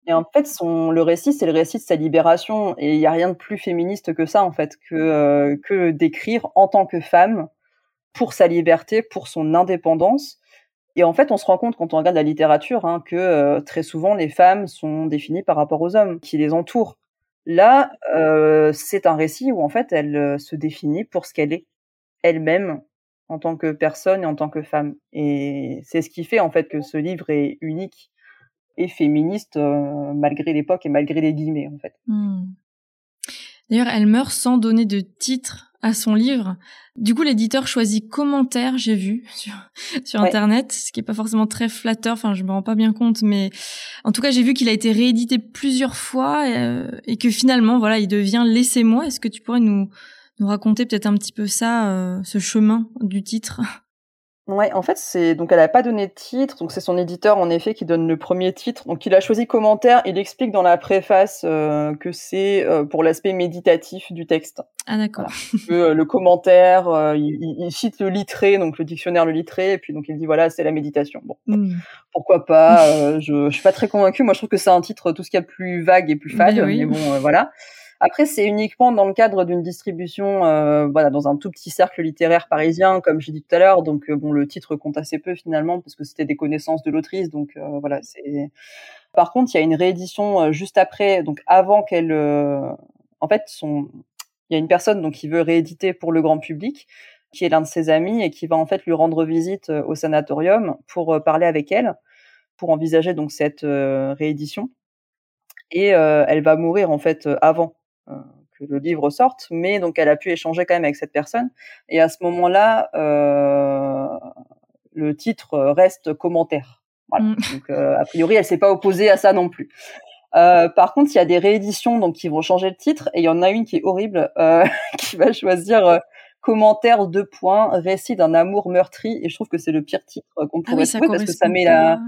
Et en fait, son, le récit, c'est le récit de sa libération. Et il n'y a rien de plus féministe que ça, en fait, que, que d'écrire en tant que femme pour sa liberté, pour son indépendance. Et en fait, on se rend compte quand on regarde la littérature hein, que euh, très souvent les femmes sont définies par rapport aux hommes qui les entourent. Là, euh, c'est un récit où en fait elle euh, se définit pour ce qu'elle est, elle-même en tant que personne et en tant que femme. Et c'est ce qui fait en fait que ce livre est unique et féministe malgré l'époque et malgré les guillemets en fait. Hmm. D'ailleurs, elle meurt sans donner de titre à son livre. Du coup, l'éditeur choisit commentaire, j'ai vu sur, sur internet, ce qui est pas forcément très flatteur. Enfin, je me rends pas bien compte, mais en tout cas, j'ai vu qu'il a été réédité plusieurs fois euh, et, que finalement, voilà, il devient Laissez-moi. Est-ce que tu pourrais nous nous raconter peut-être un petit peu ça, euh, ce chemin du titre? Ouais, en fait, c'est donc elle a pas donné de titre, donc c'est son éditeur en effet qui donne le premier titre. Donc il a choisi commentaire. Il explique dans la préface euh, que c'est euh, pour l'aspect méditatif du texte. Ah d'accord. Euh, le commentaire, il, il, cite le littré, donc le dictionnaire le littré, et puis donc il dit voilà c'est la méditation. Bon, hmm. pourquoi pas je, je suis pas très convaincue. Moi je trouve que c'est un titre tout ce qu'il y a plus vague et plus fade, mais bon voilà. Après, c'est uniquement dans le cadre d'une distribution, euh, voilà, dans un tout petit cercle littéraire parisien, comme j'ai dit tout à l'heure. Donc, euh, bon, le titre compte assez peu finalement parce que c'était des connaissances de l'autrice. Donc, euh, voilà, c'est. Par contre, il y a une réédition juste après, donc avant qu'elle, en fait, son, il y a une personne donc qui veut rééditer pour le grand public, qui est l'un de ses amis et qui va en fait lui rendre visite au sanatorium pour parler avec elle, pour envisager donc cette réédition. Et elle va mourir en fait avant euh, que le livre sorte, mais donc elle a pu échanger quand même avec cette personne. Et à ce moment-là, euh, le titre reste commentaire. Voilà. Mm. Donc euh, a priori, elle s'est pas opposée à ça non plus. Euh, par contre, il y a des rééditions donc qui vont changer le titre et il y en a une qui est horrible euh, qui va choisir euh, commentaire deux points récit d'un amour meurtri et je trouve que c'est le pire titre qu'on ah pourrait trouver parce que ça met la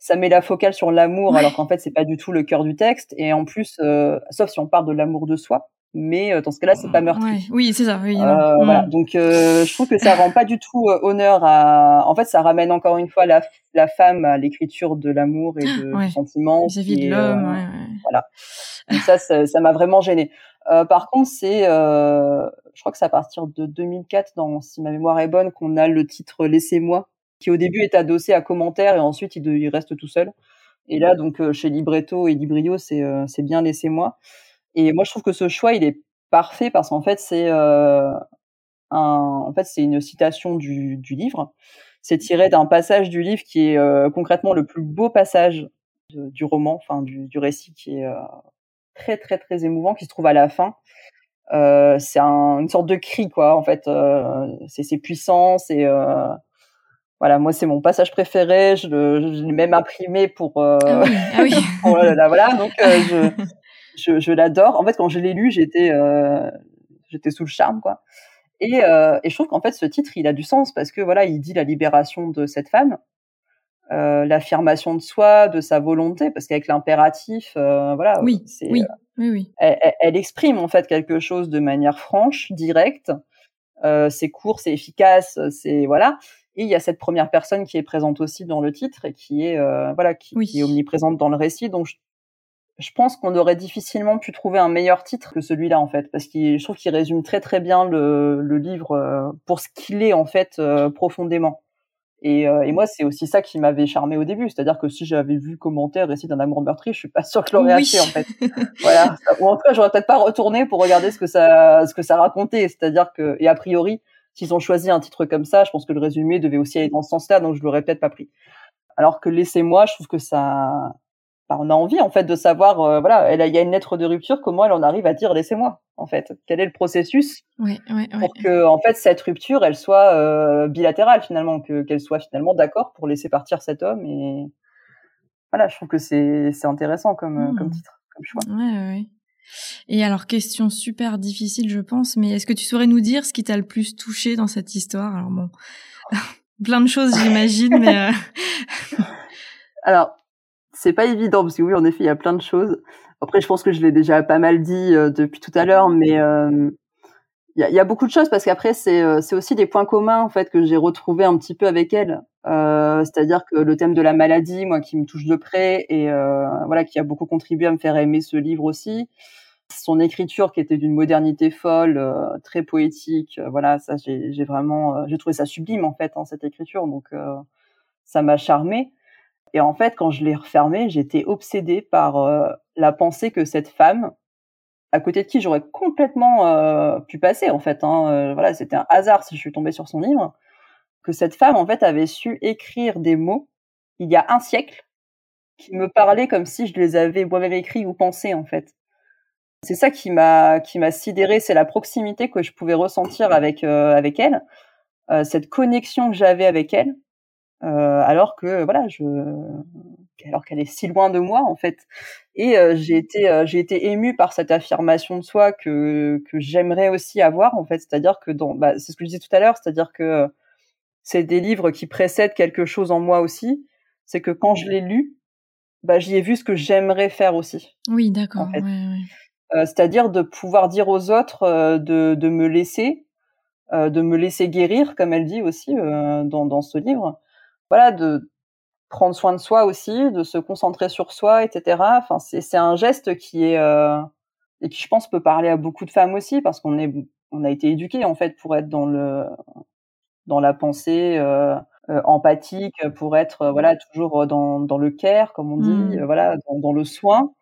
ça met la focale sur l'amour alors qu'en fait c'est pas du tout le cœur du texte. Et en plus euh, sauf si on parle de l'amour de soi. Mais euh, dans ce cas-là c'est pas meurtri. Oui c'est ça oui, euh, voilà. Mm. donc euh, je trouve que ça rend pas du tout honneur à en fait ça ramène encore une fois la, la femme à l'écriture de l'amour et de, du sentiment vis de l'homme voilà. Ça ça m'a vraiment gêné par contre c'est je crois que c'est à partir de 2004 dans si ma mémoire est bonne qu'on a le titre laissez-moi qui au début est adossé à commentaires et ensuite il, il reste tout seul. Et là, donc euh, chez Libretto et Librio, c'est euh, c'est bien laissez-moi. Et moi, je trouve que ce choix, il est parfait parce qu'en fait, c'est euh, un, en fait, c'est une citation du, du livre. C'est tiré d'un passage du livre qui est euh, concrètement le plus beau passage du roman, enfin du, du récit, qui est très très très émouvant, qui se trouve à la fin. c'est un, une sorte de cri, quoi. En fait, c'est puissant, c'est voilà, moi c'est mon passage préféré. Je, l'ai même imprimé pour. Euh, ah oui. Ah oui. voilà, donc euh, je, je, je l'adore. En fait, quand je l'ai lu, j'étais euh, j'étais sous le charme, quoi. Et, euh, et je trouve qu'en fait, ce titre, il a du sens parce que voilà, il dit la libération de cette femme, euh, l'affirmation de soi, de sa volonté, parce qu'avec l'impératif, voilà, oui, oui, oui, oui. Elle, elle, exprime en fait quelque chose de manière franche, directe. c'est court, c'est efficace, c'est voilà. Et il y a cette première personne qui est présente aussi dans le titre et qui est euh, voilà qui, est omniprésente dans le récit. Donc je, pense qu'on aurait difficilement pu trouver un meilleur titre que celui-là en fait, parce que je trouve qu'il résume très très bien le, le livre euh, pour ce qu'il est en fait euh, profondément. Et, et, moi, c'est aussi ça qui m'avait charmé au début, c'est-à-dire que si j'avais vu commentaire récit d'un amour meurtri, je suis pas sûre que je l'aurais acheté en fait. voilà. Ou en tout cas, j'aurais peut-être pas retourné pour regarder ce que ça, ce que ça racontait. C'est-à-dire que, et a priori, S'ils ont choisi un titre comme ça, je pense que le résumé devait aussi aller dans ce sens-là, donc je l'aurais peut-être pas pris. Alors que laissez-moi, je trouve que ça, on a envie en fait de savoir, euh, voilà, il y a une lettre de rupture, comment elle en arrive à dire laissez-moi en fait? Quel est le processus pour que en fait cette rupture, elle soit euh, bilatérale finalement, que qu'elle soit finalement d'accord pour laisser partir cet homme et voilà, je trouve que c'est c'est intéressant comme comme hmm. titre, comme choix. Ouais, ouais. Et alors, question super difficile, je pense, mais est-ce que tu saurais nous dire ce qui t'a le plus touché dans cette histoire? Alors bon, plein de choses, j'imagine, mais... Euh, alors, c'est pas évident, parce que oui, en effet, il y a plein de choses. Après, je pense que je l'ai déjà pas mal dit euh, depuis tout à l'heure, mais euh, il y y a, beaucoup de choses parce qu'après c'est euh, c'est aussi des points communs en fait que j'ai retrouvé un petit peu avec elle. Euh, C'est-à-dire que le thème de la maladie, moi, qui me touche de près et euh, voilà, qui a beaucoup contribué à me faire aimer ce livre aussi. Son écriture qui était d'une modernité folle, euh, très poétique, euh, voilà, ça j'ai vraiment, j'ai trouvé ça sublime en fait, hein, cette écriture, donc ça m'a charmé. Et en fait, quand je l'ai refermé, j'étais obsédée par la pensée que cette femme, à côté de qui j'aurais complètement euh, pu passer en fait. Hein. Euh, voilà, c'était un hasard si je suis tombée sur son livre. Que cette femme en fait avait su écrire des mots il y a un siècle qui me parlaient comme si je les avais moi-même écrits ou pensés en fait. C'est ça qui m'a qui m'a sidéré, c'est la proximité que je pouvais ressentir avec euh, avec elle, cette connexion que j'avais avec elle, alors que voilà, je alors qu'elle est si loin de moi en fait. Et euh, j'ai été euh, j'ai été émue par cette affirmation de soi que que j'aimerais aussi avoir en fait, c'est-à-dire que dans bah, c'est ce que je disais tout à l'heure, c'est-à-dire que c'est des livres qui précèdent quelque chose en moi aussi, c'est que quand je l'ai lu, bah j'y ai vu ce que j'aimerais faire aussi. Oui, d'accord. ouais, ouais. euh, c'est-à-dire de pouvoir dire aux autres euh, de de me laisser de me laisser guérir comme elle dit aussi dans dans ce livre. Voilà, de prendre soin de soi aussi, de se concentrer sur soi, etc. Enfin, c'est un geste qui est euh, et qui, je pense, peut parler à beaucoup de femmes aussi parce qu'on est on a été éduqués en fait pour être dans le dans la pensée euh, euh empathique, pour être euh, voilà toujours dans dans le care comme on dit, mmh. voilà dans, dans, le soin.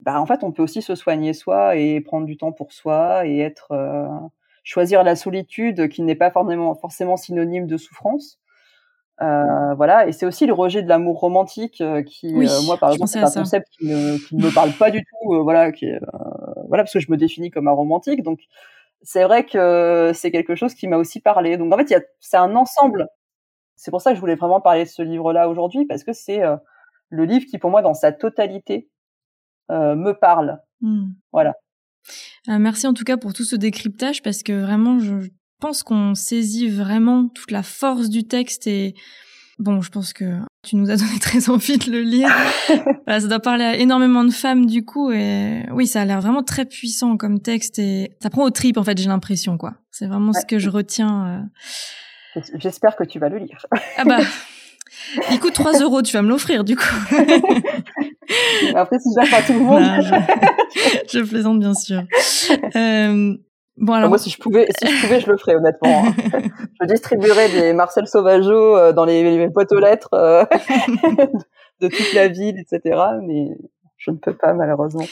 Bah en fait, on peut aussi se soigner soi et prendre du temps pour soi et être choisir la solitude qui n'est pas forcément forcément synonyme de souffrance. Euh, voilà, et c'est aussi le rejet de l'amour romantique euh, qui, euh, moi, par exemple, c'est un concept qui ne, qui ne me parle pas du tout. Voilà, qui voilà, parce que je me définis comme un romantique. Donc, c'est vrai que c'est quelque chose qui m'a aussi parlé. Donc, en fait, c'est un ensemble. C'est pour ça que je voulais vraiment parler de ce livre-là aujourd'hui, parce que c'est le livre qui, pour moi, dans sa totalité, me parle. Mmh. Voilà. merci en tout cas pour tout ce décryptage, parce que vraiment, je pense qu'on saisit vraiment toute la force du texte et bon, je pense que tu nous as donné très envie de le lire. ça doit parler à énormément de femmes du coup et oui, ça a l'air vraiment très puissant comme texte et ça prend au trip en fait, j'ai l'impression quoi. C'est vraiment ce que je retiens. Euh. J'espère que tu vas le lire. ah bah. Il coûte 3 euros, tu vas me l'offrir du coup. Après, si je pas tout le monde. je, je plaisante bien sûr. Euh, Bon, alors... Moi, si je pouvais, si je pouvais, je le ferais honnêtement. Hein. je distribuerais des Marcel Sauvageau euh, dans les, les boîtes aux lettres euh, de toute la ville, etc. Mais je ne peux pas malheureusement.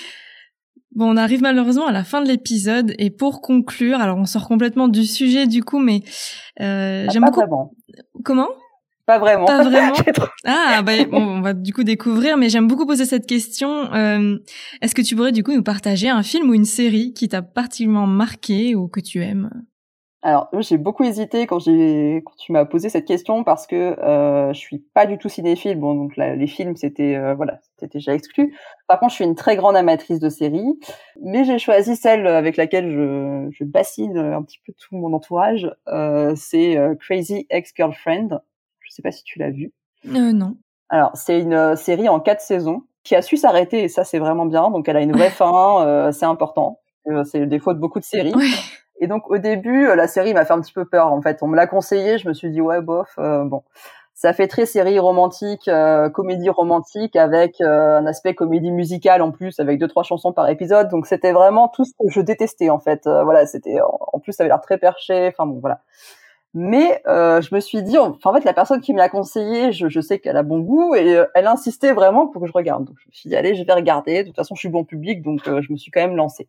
Bon, on arrive malheureusement à la fin de l'épisode et pour conclure, alors on sort complètement du sujet du coup, mais euh, ah, j'aime beaucoup. Comment? Pas vraiment. Pas vraiment. ah, bah, on va du coup découvrir, mais j'aime beaucoup poser cette question. Euh, Est-ce que tu pourrais du coup nous partager un film ou une série qui t'a particulièrement marqué ou que tu aimes? Alors, j'ai beaucoup hésité quand quand tu m'as posé cette question parce que euh, je suis pas du tout cinéphile. Bon, donc les films c'était euh, voilà, c'était déjà exclu. Par contre, je suis une très grande amatrice de séries, mais j'ai choisi celle avec laquelle je, je bassine un petit peu tout mon entourage. Euh, c'est euh, Crazy Ex-Girlfriend sais pas si tu l'as vu. Euh, non. Alors, c'est une euh, série en quatre saisons qui a su s'arrêter et ça, c'est vraiment bien. Donc, elle a une vraie fin, euh, c'est important. C'est le défaut de beaucoup de séries. Et donc, au début, la série m'a fait un petit peu peur. En fait, on me l'a conseillé. Je me suis dit, ouais, bof, bon. Ça fait très série romantique, comédie romantique avec un aspect comédie musicale en plus, avec deux trois chansons par épisode. Donc c'était vraiment tout ce que je détestais en fait. voilà, c'était en plus ça avait l'air très perché. Enfin bon, voilà. Mais euh, je me suis dit, enfin, en fait, la personne qui me l'a conseillé, je, je sais qu'elle a bon goût et euh, elle insistait vraiment pour que je regarde. Donc, je me suis dit, allez, je vais regarder. De toute façon, je suis bon public, donc euh, je me suis quand même lancée.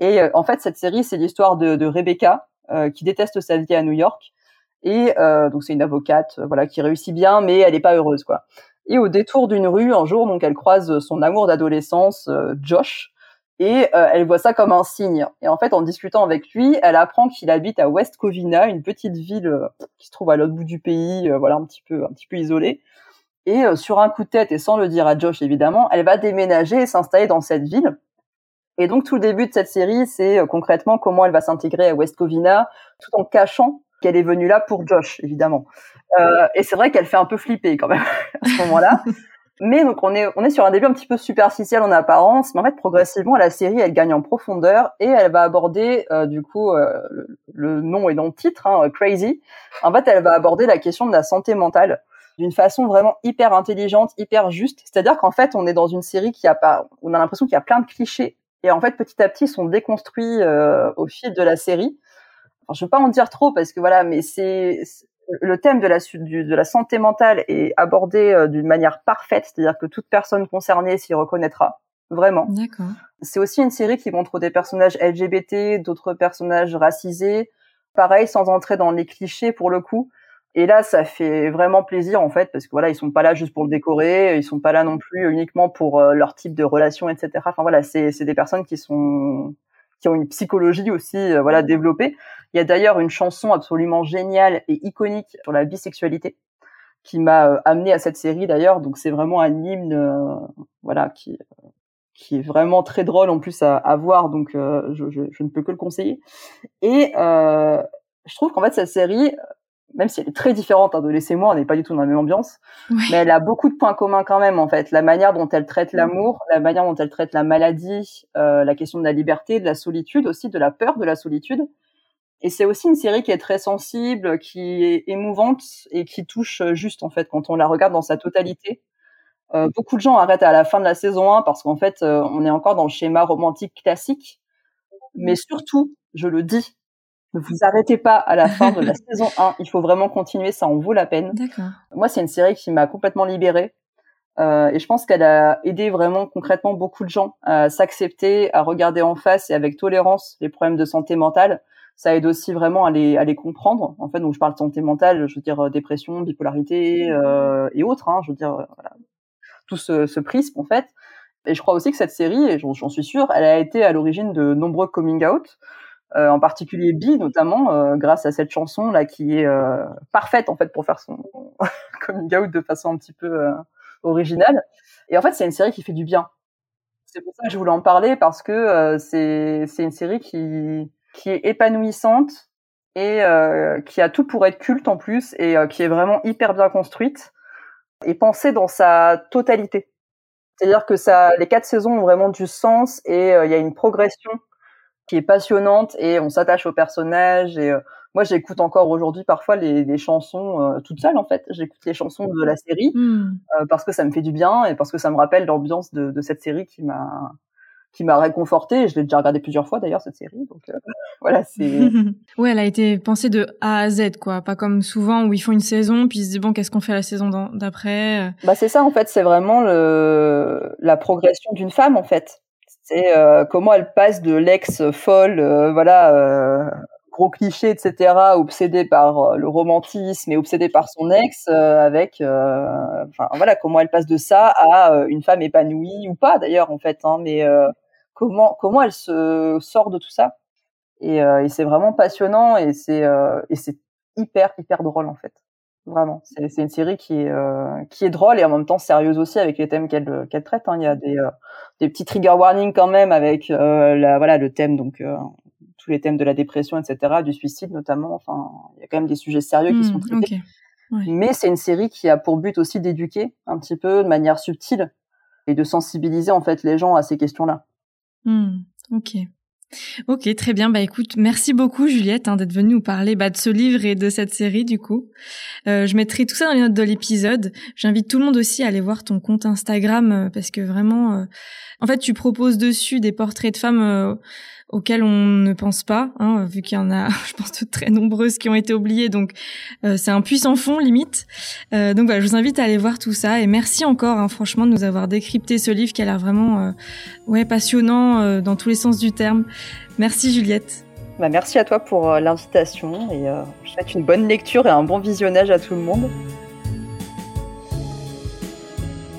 Et euh, en fait, cette série, c'est l'histoire de, de, Rebecca qui déteste sa vie à New York. Et donc, c'est une avocate, voilà, qui réussit bien, mais elle n'est pas heureuse, quoi. Et au détour d'une rue, un jour, donc, elle croise son amour d'adolescence, Josh, et euh, elle voit ça comme un signe. Et en fait, en discutant avec lui, elle apprend qu'il habite à West Covina, une petite ville euh, qui se trouve à l'autre bout du pays, euh, voilà un petit peu un petit peu isolée. Et sur un coup de tête et sans le dire à Josh évidemment, elle va déménager et s'installer dans cette ville. Et donc tout le début de cette série, c'est concrètement comment elle va s'intégrer à West Covina, tout en cachant qu'elle est venue là pour Josh évidemment. et c'est vrai qu'elle fait un peu flipper quand même à ce moment-là. Mais donc on est on est sur un début un petit peu superficiel en apparence, mais en fait progressivement la série elle gagne en profondeur et elle va aborder euh, du coup euh, le, nom est dans le titre hein, Crazy. En fait elle va aborder la question de la santé mentale d'une façon vraiment hyper intelligente, hyper juste. C'est-à-dire qu'en fait on est dans une série qui a pas on a l'impression qu'il y a plein de clichés et en fait petit à petit ils sont déconstruits euh, au fil de la série. Enfin, je veux pas en dire trop parce que voilà, mais c'est le thème de la, de la santé mentale est abordé euh, d'une manière parfaite, c'est-à-dire que toute personne concernée s'y reconnaîtra, vraiment. D'accord. C'est aussi une série qui montre des personnages LGBT, d'autres personnages racisés, pareil, sans entrer dans les clichés pour le coup. Et là, ça fait vraiment plaisir en fait, parce que voilà, ils sont pas là juste pour le décorer, ils sont pas là non plus uniquement pour euh, leur type de relation, etc. Enfin voilà, c'est des personnes qui sont qui ont une psychologie aussi euh, voilà développée. Il y a d'ailleurs une chanson absolument géniale et iconique sur la bisexualité qui m'a euh, amené à cette série d'ailleurs. Donc c'est vraiment un hymne euh, voilà qui qui est vraiment très drôle en plus à, à voir. Donc je, je, je, ne peux que le conseiller. Et je trouve qu'en fait cette série même si elle est très différente hein, de Laissez-moi, on n'est pas du tout dans la même ambiance, mais elle a beaucoup de points communs quand même en fait. La manière dont elle traite l'amour, la manière dont elle traite la maladie, euh, la question de la liberté, de la solitude aussi, de la peur de la solitude. Et c'est aussi une série qui est très sensible, qui est émouvante et qui touche juste en fait quand on la regarde dans sa totalité. Euh, beaucoup de gens arrêtent à la fin de la saison 1 parce qu'en fait euh, on est encore dans le schéma romantique classique. Mais surtout, je le dis, ne vous arrêtez pas à la fin de la saison 1. Il faut vraiment continuer, ça en vaut la peine. Moi, c'est une série qui m'a complètement libérée. Euh, et je pense qu'elle a aidé vraiment concrètement beaucoup de gens à s'accepter, à regarder en face et avec tolérance les problèmes de santé mentale. Ça aide aussi vraiment à les, à les comprendre. En fait, donc je parle de santé mentale, je veux dire euh, dépression, bipolarité euh, et autres. Hein, je veux dire voilà, tout ce, ce prisme en fait. Et je crois aussi que cette série, et j'en suis sûre, elle a été à l'origine de nombreux coming out. Euh, en particulier Bi notamment euh, grâce à cette chanson là qui est euh, parfaite en fait pour faire son coming out de façon un petit peu originale. Et en fait c'est une série qui fait du bien. C'est pour ça que je voulais en parler parce que c'est c'est une série qui qui est épanouissante et qui a tout pour être culte en plus et qui est vraiment hyper bien construite et pensée dans sa totalité. C'est-à-dire que ça les quatre saisons ont vraiment du sens et il y a une progression qui est passionnante et on s'attache aux personnages et euh, moi j'écoute encore aujourd'hui parfois les, les chansons euh, toute seule en fait. J'écoute les chansons de la série hmm. euh, parce que ça me fait du bien et parce que ça me rappelle l'ambiance de, de, cette série qui m'a qui m'a réconforté je l'ai déjà regardé plusieurs fois d'ailleurs cette série donc voilà c'est ouais elle a été pensée de A à Z quoi. Pas comme souvent où ils font une saison puis ils se disent bon qu'est-ce qu'on fait la saison d'après? Bah c'est ça en fait. C'est vraiment le la progression d'une femme en fait c'est euh, comment elle passe de l'ex folle, euh, voilà, euh, gros cliché, etc., obsédée par le romantisme et obsédée par son ex, avec, enfin voilà, comment elle passe de ça à une femme épanouie ou pas d'ailleurs en fait, hein, mais comment comment elle se sort de tout ça? Et, et c'est vraiment passionnant et c'est et c'est hyper hyper drôle en fait. Vraiment, c'est une série qui est euh, qui est drôle et en même temps sérieuse aussi avec les thèmes qu'elle qu'elle traite. Hein. Il y a des euh, des petits trigger warnings quand même avec euh, la voilà le thème donc tous les thèmes de la dépression etc du suicide notamment. Enfin, il y a quand même des sujets sérieux qui sont mmh, traités. Mais c'est une série qui a pour but aussi d'éduquer un petit peu de manière subtile et de sensibiliser en fait les gens à ces questions-là. Mmh, ok. Ok, très bien. Bah écoute, merci beaucoup Juliette hein, d'être venue nous parler bah, de ce livre et de cette série du coup. Euh, je mettrai tout ça dans les notes de l'épisode. J'invite tout le monde aussi à aller voir ton compte Instagram euh, parce que vraiment, euh, en fait, tu proposes dessus des portraits de femmes auxquelles on ne pense pas, hein, vu qu'il y en a, je pense, de très nombreuses qui ont été oubliées. Donc, euh, c'est un puissant fond limite. Euh, donc, voilà, je vous invite à aller voir tout ça. Et merci encore, hein, franchement, de nous avoir décrypté ce livre qui a l'air vraiment, euh, ouais, passionnant dans tous les sens du terme. Merci, Juliette. Bah, merci à toi pour l'invitation et je souhaite une bonne lecture et un bon visionnage à tout le monde.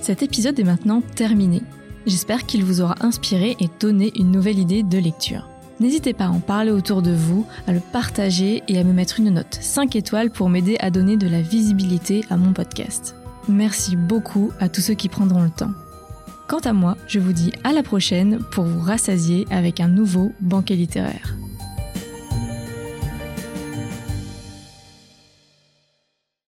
Cet épisode est maintenant terminé. J'espère qu'il vous aura inspiré et donné une nouvelle idée de lecture. N'hésitez pas à en parler autour de vous, à le partager et à me mettre une note 5 étoiles pour m'aider à donner de la visibilité à mon podcast. Merci beaucoup à tous ceux qui prendront le temps. Quant à moi, je vous dis à la prochaine pour vous rassasier avec un nouveau banquet littéraire.